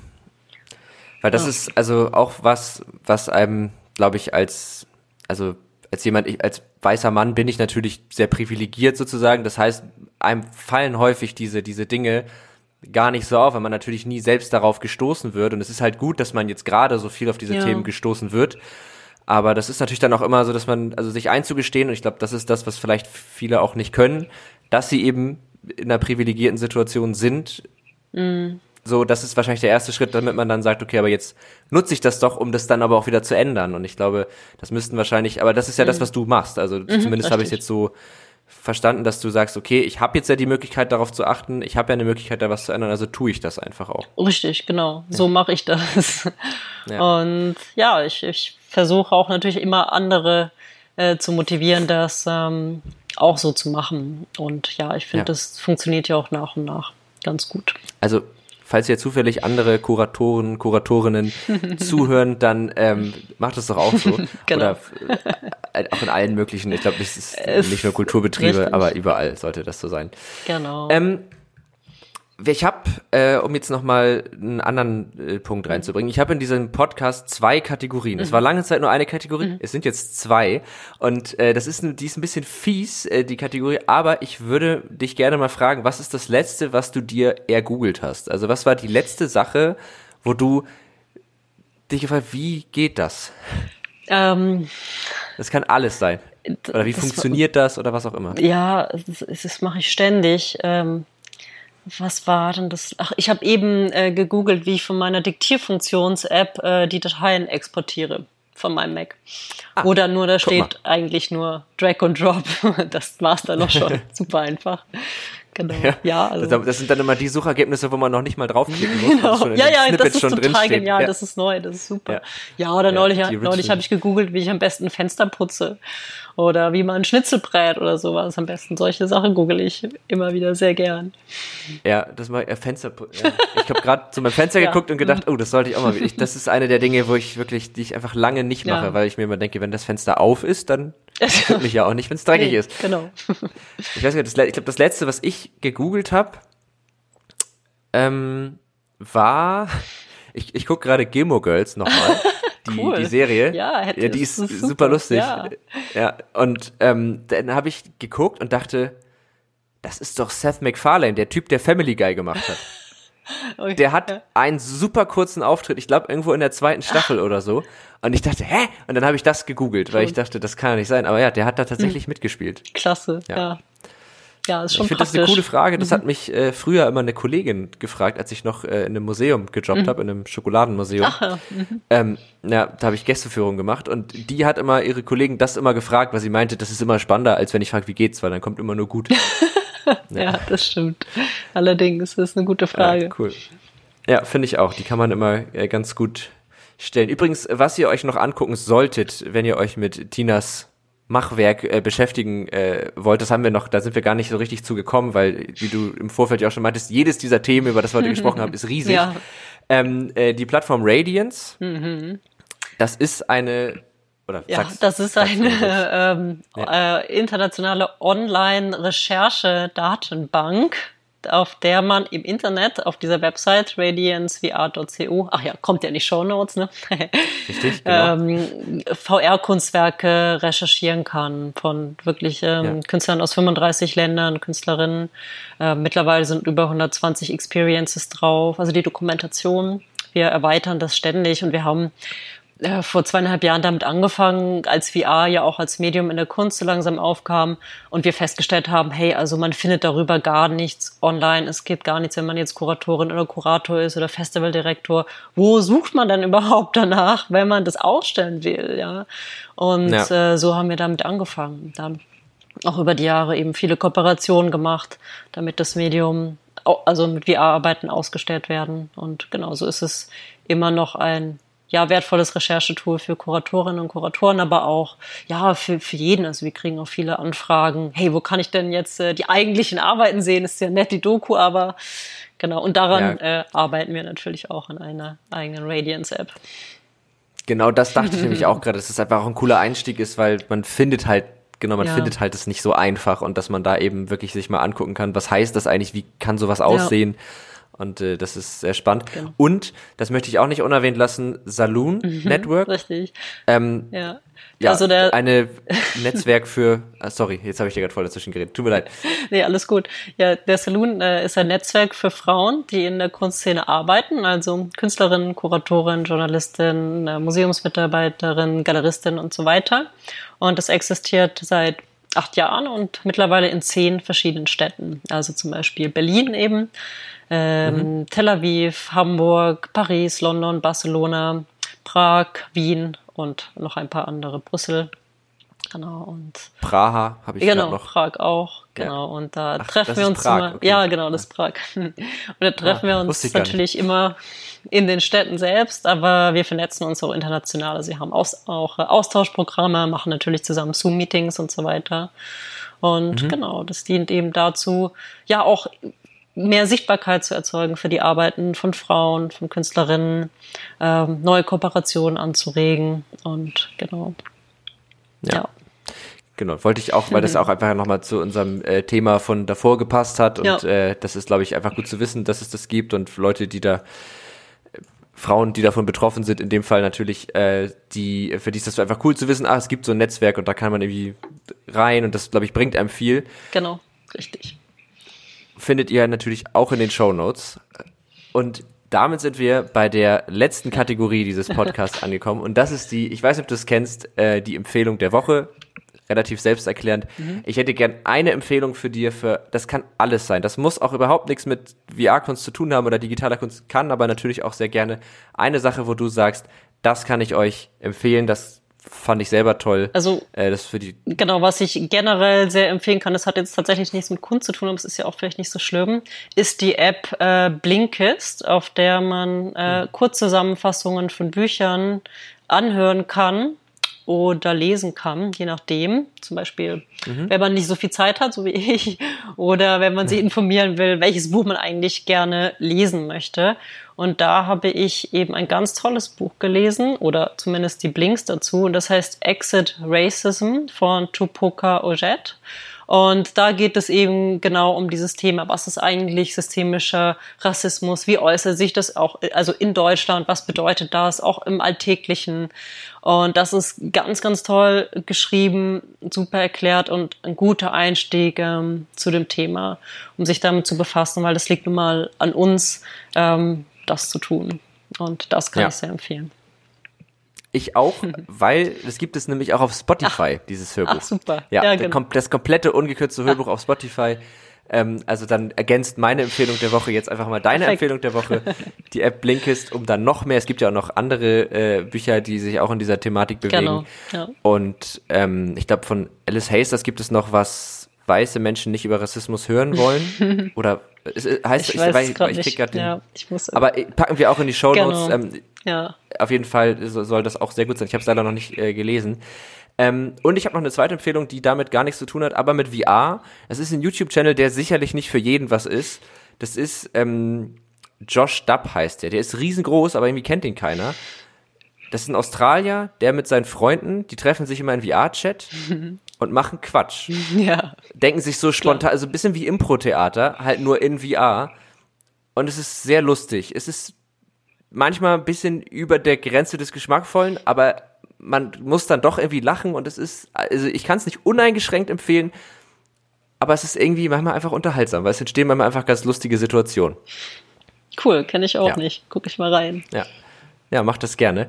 Weil das ja. ist also auch was, was einem, glaube ich, als, also als jemand, ich, als weißer Mann bin ich natürlich sehr privilegiert sozusagen. Das heißt, einem fallen häufig diese, diese Dinge gar nicht so auf, weil man natürlich nie selbst darauf gestoßen wird. Und es ist halt gut, dass man jetzt gerade so viel auf diese ja. Themen gestoßen wird. Aber das ist natürlich dann auch immer so, dass man, also sich einzugestehen, und ich glaube, das ist das, was vielleicht viele auch nicht können, dass sie eben in einer privilegierten Situation sind, mhm. So, das ist wahrscheinlich der erste Schritt, damit man dann sagt, okay, aber jetzt nutze ich das doch, um das dann aber auch wieder zu ändern. Und ich glaube, das müssten wahrscheinlich, aber das ist ja mhm. das, was du machst. Also mhm, zumindest habe ich es jetzt so verstanden, dass du sagst, okay, ich habe jetzt ja die Möglichkeit, darauf zu achten, ich habe ja eine Möglichkeit, da was zu ändern, also tue ich das einfach auch. Richtig, genau. So ja. mache ich das. Ja. Und ja, ich, ich versuche auch natürlich immer andere äh, zu motivieren, das ähm, auch so zu machen. Und ja, ich finde, ja. das funktioniert ja auch nach und nach ganz gut. Also falls ihr zufällig andere Kuratoren, Kuratorinnen zuhören, dann ähm, macht es doch auch so. genau. Oder äh, auch in allen möglichen, ich glaube, das ist nicht nur Kulturbetriebe, richtig. aber überall sollte das so sein. Genau. Ähm, ich habe, äh, um jetzt nochmal einen anderen äh, Punkt reinzubringen, ich habe in diesem Podcast zwei Kategorien. Es war mhm. lange Zeit nur eine Kategorie, mhm. es sind jetzt zwei. Und äh, das ist, die ist ein bisschen fies, äh, die Kategorie, aber ich würde dich gerne mal fragen, was ist das Letzte, was du dir ergoogelt hast? Also was war die letzte Sache, wo du dich gefragt wie geht das? Ähm, das kann alles sein. Oder wie das funktioniert das oder was auch immer. Ja, das, das mache ich ständig. Ähm was war denn das? Ach, ich habe eben äh, gegoogelt, wie ich von meiner Diktierfunktions-App äh, die Dateien exportiere von meinem Mac. Ah, Oder nur da steht mal. eigentlich nur Drag und Drop. Das war's dann noch schon. Super einfach. Genau. Ja, ja also. Das sind dann immer die Suchergebnisse, wo man noch nicht mal draufklicken muss. Genau. Schon ja, ja, das ist total genial. Ja. Das ist neu, das ist super. Ja, ja oder neulich, neulich habe ich gegoogelt, wie ich am besten Fenster putze oder wie man Schnitzel brät oder sowas. Am besten solche Sachen google ich immer wieder sehr gern. Ja, das mal äh, Fenster. Ja. Ich habe gerade zu meinem Fenster geguckt und gedacht, oh, das sollte ich auch mal. Ich, das ist eine der Dinge, wo ich wirklich, die ich einfach lange nicht mache, weil ich mir immer denke, wenn das Fenster auf ist, dann stört mich ja auch nicht, wenn es dreckig nee, ist. Genau. Ich weiß nicht, das, ich glaube, das letzte, was ich gegoogelt habe, ähm, war, ich, ich gucke gerade Gilmore Girls nochmal. die, cool. die Serie. Ja, hätte, ja die ist, ist super, super, lustig. Ja, ja und ähm, dann habe ich geguckt und dachte, das ist doch Seth MacFarlane, der Typ, der Family Guy gemacht hat. Okay, der hat einen super kurzen Auftritt, ich glaube irgendwo in der zweiten Staffel oder so. Und ich dachte, hä? Und dann habe ich das gegoogelt, weil ich dachte, das kann ja nicht sein. Aber ja, der hat da tatsächlich mhm. mitgespielt. Klasse, ja. ja. Ja, ist schon Ich finde das eine coole Frage. Das mhm. hat mich äh, früher immer eine Kollegin gefragt, als ich noch äh, in einem Museum gejobbt mhm. habe, in einem Schokoladenmuseum. Ach, ja. Mhm. Ähm, ja, da habe ich Gästeführung gemacht und die hat immer ihre Kollegen das immer gefragt, weil sie meinte, das ist immer spannender, als wenn ich frage, wie geht's, weil dann kommt immer nur gut. ja. ja. das stimmt. Allerdings das ist eine gute Frage. Ja, cool. Ja, finde ich auch. Die kann man immer äh, ganz gut stellen. Übrigens, was ihr euch noch angucken solltet, wenn ihr euch mit Tinas Machwerk äh, beschäftigen äh, wollt, das haben wir noch, da sind wir gar nicht so richtig zugekommen, weil, wie du im Vorfeld ja auch schon meintest, jedes dieser Themen, über das wir heute gesprochen haben, ist riesig. Ja. Ähm, äh, die Plattform Radiance, mhm. das ist eine oder ja, das ist eine ähm, ja. äh, internationale Online-Recherche-Datenbank auf der man im Internet auf dieser Website radiancevr.co, ach ja, kommt ja in die Show Notes, ne? Richtig, genau. ähm, VR-Kunstwerke recherchieren kann von wirklich ähm, ja. Künstlern aus 35 Ländern, Künstlerinnen. Äh, mittlerweile sind über 120 Experiences drauf, also die Dokumentation. Wir erweitern das ständig und wir haben äh, vor zweieinhalb Jahren damit angefangen, als VR ja auch als Medium in der Kunst so langsam aufkam und wir festgestellt haben, hey, also man findet darüber gar nichts online, es gibt gar nichts, wenn man jetzt Kuratorin oder Kurator ist oder Festivaldirektor. Wo sucht man dann überhaupt danach, wenn man das ausstellen will, ja? Und ja. Äh, so haben wir damit angefangen. Dann auch über die Jahre eben viele Kooperationen gemacht, damit das Medium, also mit VR-Arbeiten ausgestellt werden. Und genau so ist es immer noch ein ja, wertvolles Recherchetool für Kuratorinnen und Kuratoren, aber auch ja für, für jeden. Also wir kriegen auch viele Anfragen. Hey, wo kann ich denn jetzt äh, die eigentlichen Arbeiten sehen? Ist ja nett die Doku, aber genau. Und daran ja. äh, arbeiten wir natürlich auch in einer eigenen Radiance-App. Genau, das dachte ich nämlich auch gerade, dass es einfach auch ein cooler Einstieg ist, weil man findet halt genau, man ja. findet halt es nicht so einfach und dass man da eben wirklich sich mal angucken kann, was heißt das eigentlich, wie kann sowas aussehen? Ja. Und äh, das ist sehr spannend. Genau. Und, das möchte ich auch nicht unerwähnt lassen, Saloon mhm, Network. Richtig. Ähm, ja. Ja, also der eine Netzwerk für, ah, sorry, jetzt habe ich dir gerade voll dazwischen geredet, tut mir leid. nee, alles gut. Ja, der Saloon äh, ist ein Netzwerk für Frauen, die in der Kunstszene arbeiten, also Künstlerinnen, Kuratorin, Journalistin, äh, Museumsmitarbeiterin, Galeristin und so weiter. Und das existiert seit acht Jahren und mittlerweile in zehn verschiedenen Städten. Also zum Beispiel Berlin eben, ähm, mhm. Tel Aviv, Hamburg, Paris, London, Barcelona, Prag, Wien und noch ein paar andere, Brüssel. Genau und Praha habe ich genau noch. Prag auch genau ja. und da Ach, treffen wir uns Prag, immer okay. ja genau das ist Prag und da treffen ah, wir uns natürlich immer in den Städten selbst aber wir vernetzen uns auch international also wir haben auch Austauschprogramme machen natürlich zusammen Zoom Meetings und so weiter und mhm. genau das dient eben dazu ja auch mehr Sichtbarkeit zu erzeugen für die Arbeiten von Frauen, von Künstlerinnen, ähm, neue Kooperationen anzuregen und genau. ja. ja. Genau, wollte ich auch, weil das auch einfach nochmal zu unserem äh, Thema von davor gepasst hat. Und ja. äh, das ist, glaube ich, einfach gut zu wissen, dass es das gibt und Leute, die da, äh, Frauen, die davon betroffen sind, in dem Fall natürlich, äh, die, für die ist das einfach cool zu wissen, ah, es gibt so ein Netzwerk und da kann man irgendwie rein und das, glaube ich, bringt einem viel. Genau, richtig findet ihr natürlich auch in den Show Notes. Und damit sind wir bei der letzten Kategorie dieses Podcasts angekommen. Und das ist die, ich weiß nicht, ob du es kennst, äh, die Empfehlung der Woche. Relativ selbsterklärend. Mhm. Ich hätte gern eine Empfehlung für dir für, das kann alles sein. Das muss auch überhaupt nichts mit VR-Kunst zu tun haben oder digitaler Kunst, kann aber natürlich auch sehr gerne eine Sache, wo du sagst, das kann ich euch empfehlen, das fand ich selber toll. Also äh, das für die genau, was ich generell sehr empfehlen kann, das hat jetzt tatsächlich nichts mit Kunst zu tun, aber es ist ja auch vielleicht nicht so schlimm, ist die App äh, Blinkist, auf der man äh, hm. Kurzzusammenfassungen von Büchern anhören kann oder lesen kann, je nachdem. Zum Beispiel, mhm. wenn man nicht so viel Zeit hat, so wie ich, oder wenn man sich informieren will, welches Buch man eigentlich gerne lesen möchte. Und da habe ich eben ein ganz tolles Buch gelesen, oder zumindest die Blinks dazu, und das heißt Exit Racism von Tupoka Ojet. Und da geht es eben genau um dieses Thema. Was ist eigentlich systemischer Rassismus? Wie äußert sich das auch, also in Deutschland? Was bedeutet das auch im Alltäglichen? Und das ist ganz, ganz toll geschrieben, super erklärt und ein guter Einstieg ähm, zu dem Thema, um sich damit zu befassen, weil das liegt nun mal an uns, ähm, das zu tun. Und das kann ja. ich sehr empfehlen. Ich auch, weil es gibt es nämlich auch auf Spotify, ach, dieses Hörbuch. Ach, super. Ja, ja genau. das komplette ungekürzte Hörbuch ach. auf Spotify. Ähm, also dann ergänzt meine Empfehlung der Woche jetzt einfach mal deine Perfekt. Empfehlung der Woche, die App Blinkist, um dann noch mehr, es gibt ja auch noch andere äh, Bücher, die sich auch in dieser Thematik bewegen. Genau, ja. Und ähm, ich glaube von Alice Hayes, das gibt es noch, was weiße Menschen nicht über Rassismus hören wollen. Oder es heißt, ich, ich, weiß ich, ich, ich krieg den, ja, ich muss, aber packen wir auch in die Show Notes. Genau. Ähm, ja. Auf jeden Fall soll das auch sehr gut sein. Ich habe es leider noch nicht äh, gelesen. Ähm, und ich habe noch eine zweite Empfehlung, die damit gar nichts zu tun hat, aber mit VR. Es ist ein YouTube-Channel, der sicherlich nicht für jeden was ist. Das ist ähm, Josh Dubb heißt der. Der ist riesengroß, aber irgendwie kennt ihn keiner. Das ist ein Australier, der mit seinen Freunden, die treffen sich immer in VR-Chat und machen Quatsch. Ja. Denken sich so spontan, also ein bisschen wie Impro-Theater, halt nur in VR. Und es ist sehr lustig. Es ist manchmal ein bisschen über der Grenze des Geschmackvollen, aber man muss dann doch irgendwie lachen und es ist, also ich kann es nicht uneingeschränkt empfehlen, aber es ist irgendwie manchmal einfach unterhaltsam, weil es entstehen manchmal einfach ganz lustige Situationen. Cool, kenne ich auch ja. nicht. Guck ich mal rein. Ja. Ja, mach das gerne.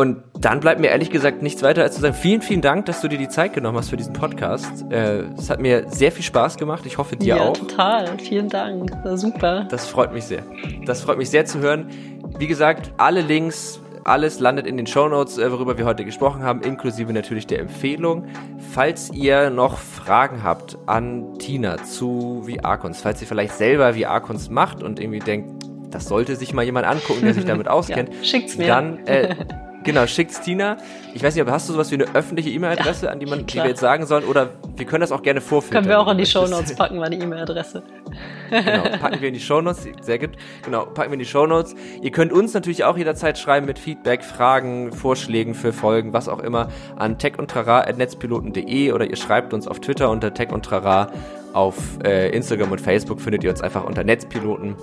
Und dann bleibt mir ehrlich gesagt nichts weiter als zu sagen, vielen, vielen Dank, dass du dir die Zeit genommen hast für diesen Podcast. Äh, es hat mir sehr viel Spaß gemacht. Ich hoffe dir ja, auch. total. Vielen Dank. War super. Das freut mich sehr. Das freut mich sehr zu hören. Wie gesagt, alle Links, alles landet in den Shownotes, äh, worüber wir heute gesprochen haben, inklusive natürlich der Empfehlung. Falls ihr noch Fragen habt an Tina zu VR-Kunst, falls ihr vielleicht selber VR-Kunst macht und irgendwie denkt, das sollte sich mal jemand angucken, der sich damit auskennt, ja, schickt's mir. dann äh, Genau, schickt's Tina. Ich weiß nicht, aber hast du sowas wie eine öffentliche E-Mail-Adresse, ja, an die man, die wir jetzt sagen sollen? Oder wir können das auch gerne vorführen. Können wir auch in die Shownotes packen, meine E-Mail-Adresse. Genau, packen wir in die Shownotes. Sehr gut. Genau, packen wir in die Shownotes. Ihr könnt uns natürlich auch jederzeit schreiben mit Feedback, Fragen, Vorschlägen für Folgen, was auch immer, an techundtrara.netzpiloten.de oder ihr schreibt uns auf Twitter unter tech und trara. Auf äh, Instagram und Facebook findet ihr uns einfach unter Netzpiloten.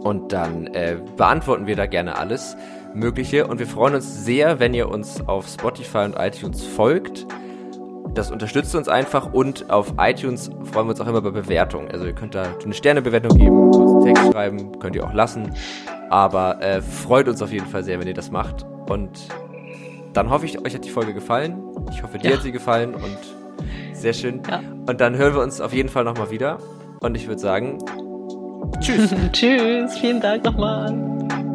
Und dann äh, beantworten wir da gerne alles. Mögliche. Und wir freuen uns sehr, wenn ihr uns auf Spotify und iTunes folgt. Das unterstützt uns einfach und auf iTunes freuen wir uns auch immer bei Bewertungen. Also ihr könnt da eine Sternebewertung geben, kurz einen Text schreiben, könnt ihr auch lassen. Aber äh, freut uns auf jeden Fall sehr, wenn ihr das macht. Und dann hoffe ich, euch hat die Folge gefallen. Ich hoffe, dir ja. hat sie gefallen und sehr schön. Ja. Und dann hören wir uns auf jeden Fall nochmal wieder. Und ich würde sagen, tschüss. tschüss, vielen Dank nochmal.